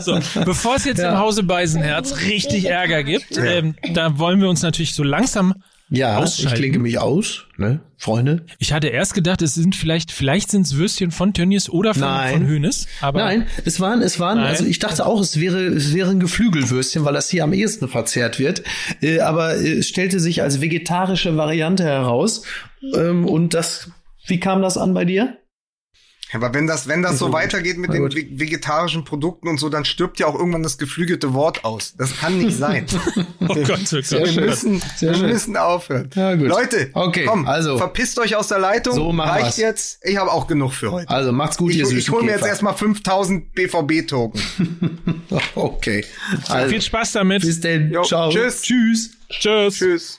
So, bevor es jetzt im Hause Beisenherz richtig Ärger gibt, ähm, da wollen wir uns natürlich so langsam Ja, ich klinke mich aus, ne, Freunde. Ich hatte erst gedacht, es sind vielleicht, vielleicht sind es Würstchen von Tönnies oder von, Nein. von Hönes. Aber Nein, es waren, es waren, Nein. also ich dachte auch, es wäre, es wäre ein Geflügelwürstchen, weil das hier am ehesten verzehrt wird. Äh, aber äh, es stellte sich als vegetarische Variante heraus. Ähm, und das, wie kam das an bei dir? Aber wenn das, wenn das so weitergeht mit den vegetarischen Produkten und so, dann stirbt ja auch irgendwann das geflügelte Wort aus. Das kann nicht sein. *laughs* oh Gott, oh Gott. Sehr wir müssen, Sehr wir müssen aufhören. Ja, gut. Leute, Okay, komm, also. verpisst euch aus der Leitung. So machen Reicht wir's. jetzt. Ich habe auch genug für heute. Also macht's gut, ich ihr ich süßen hole mir jetzt erstmal 5000 BVB-Token. *laughs* Okay. Also, Viel Spaß damit. bis denn. Jo, Ciao. tschüss. Tschüss. Tschüss. Tschüss.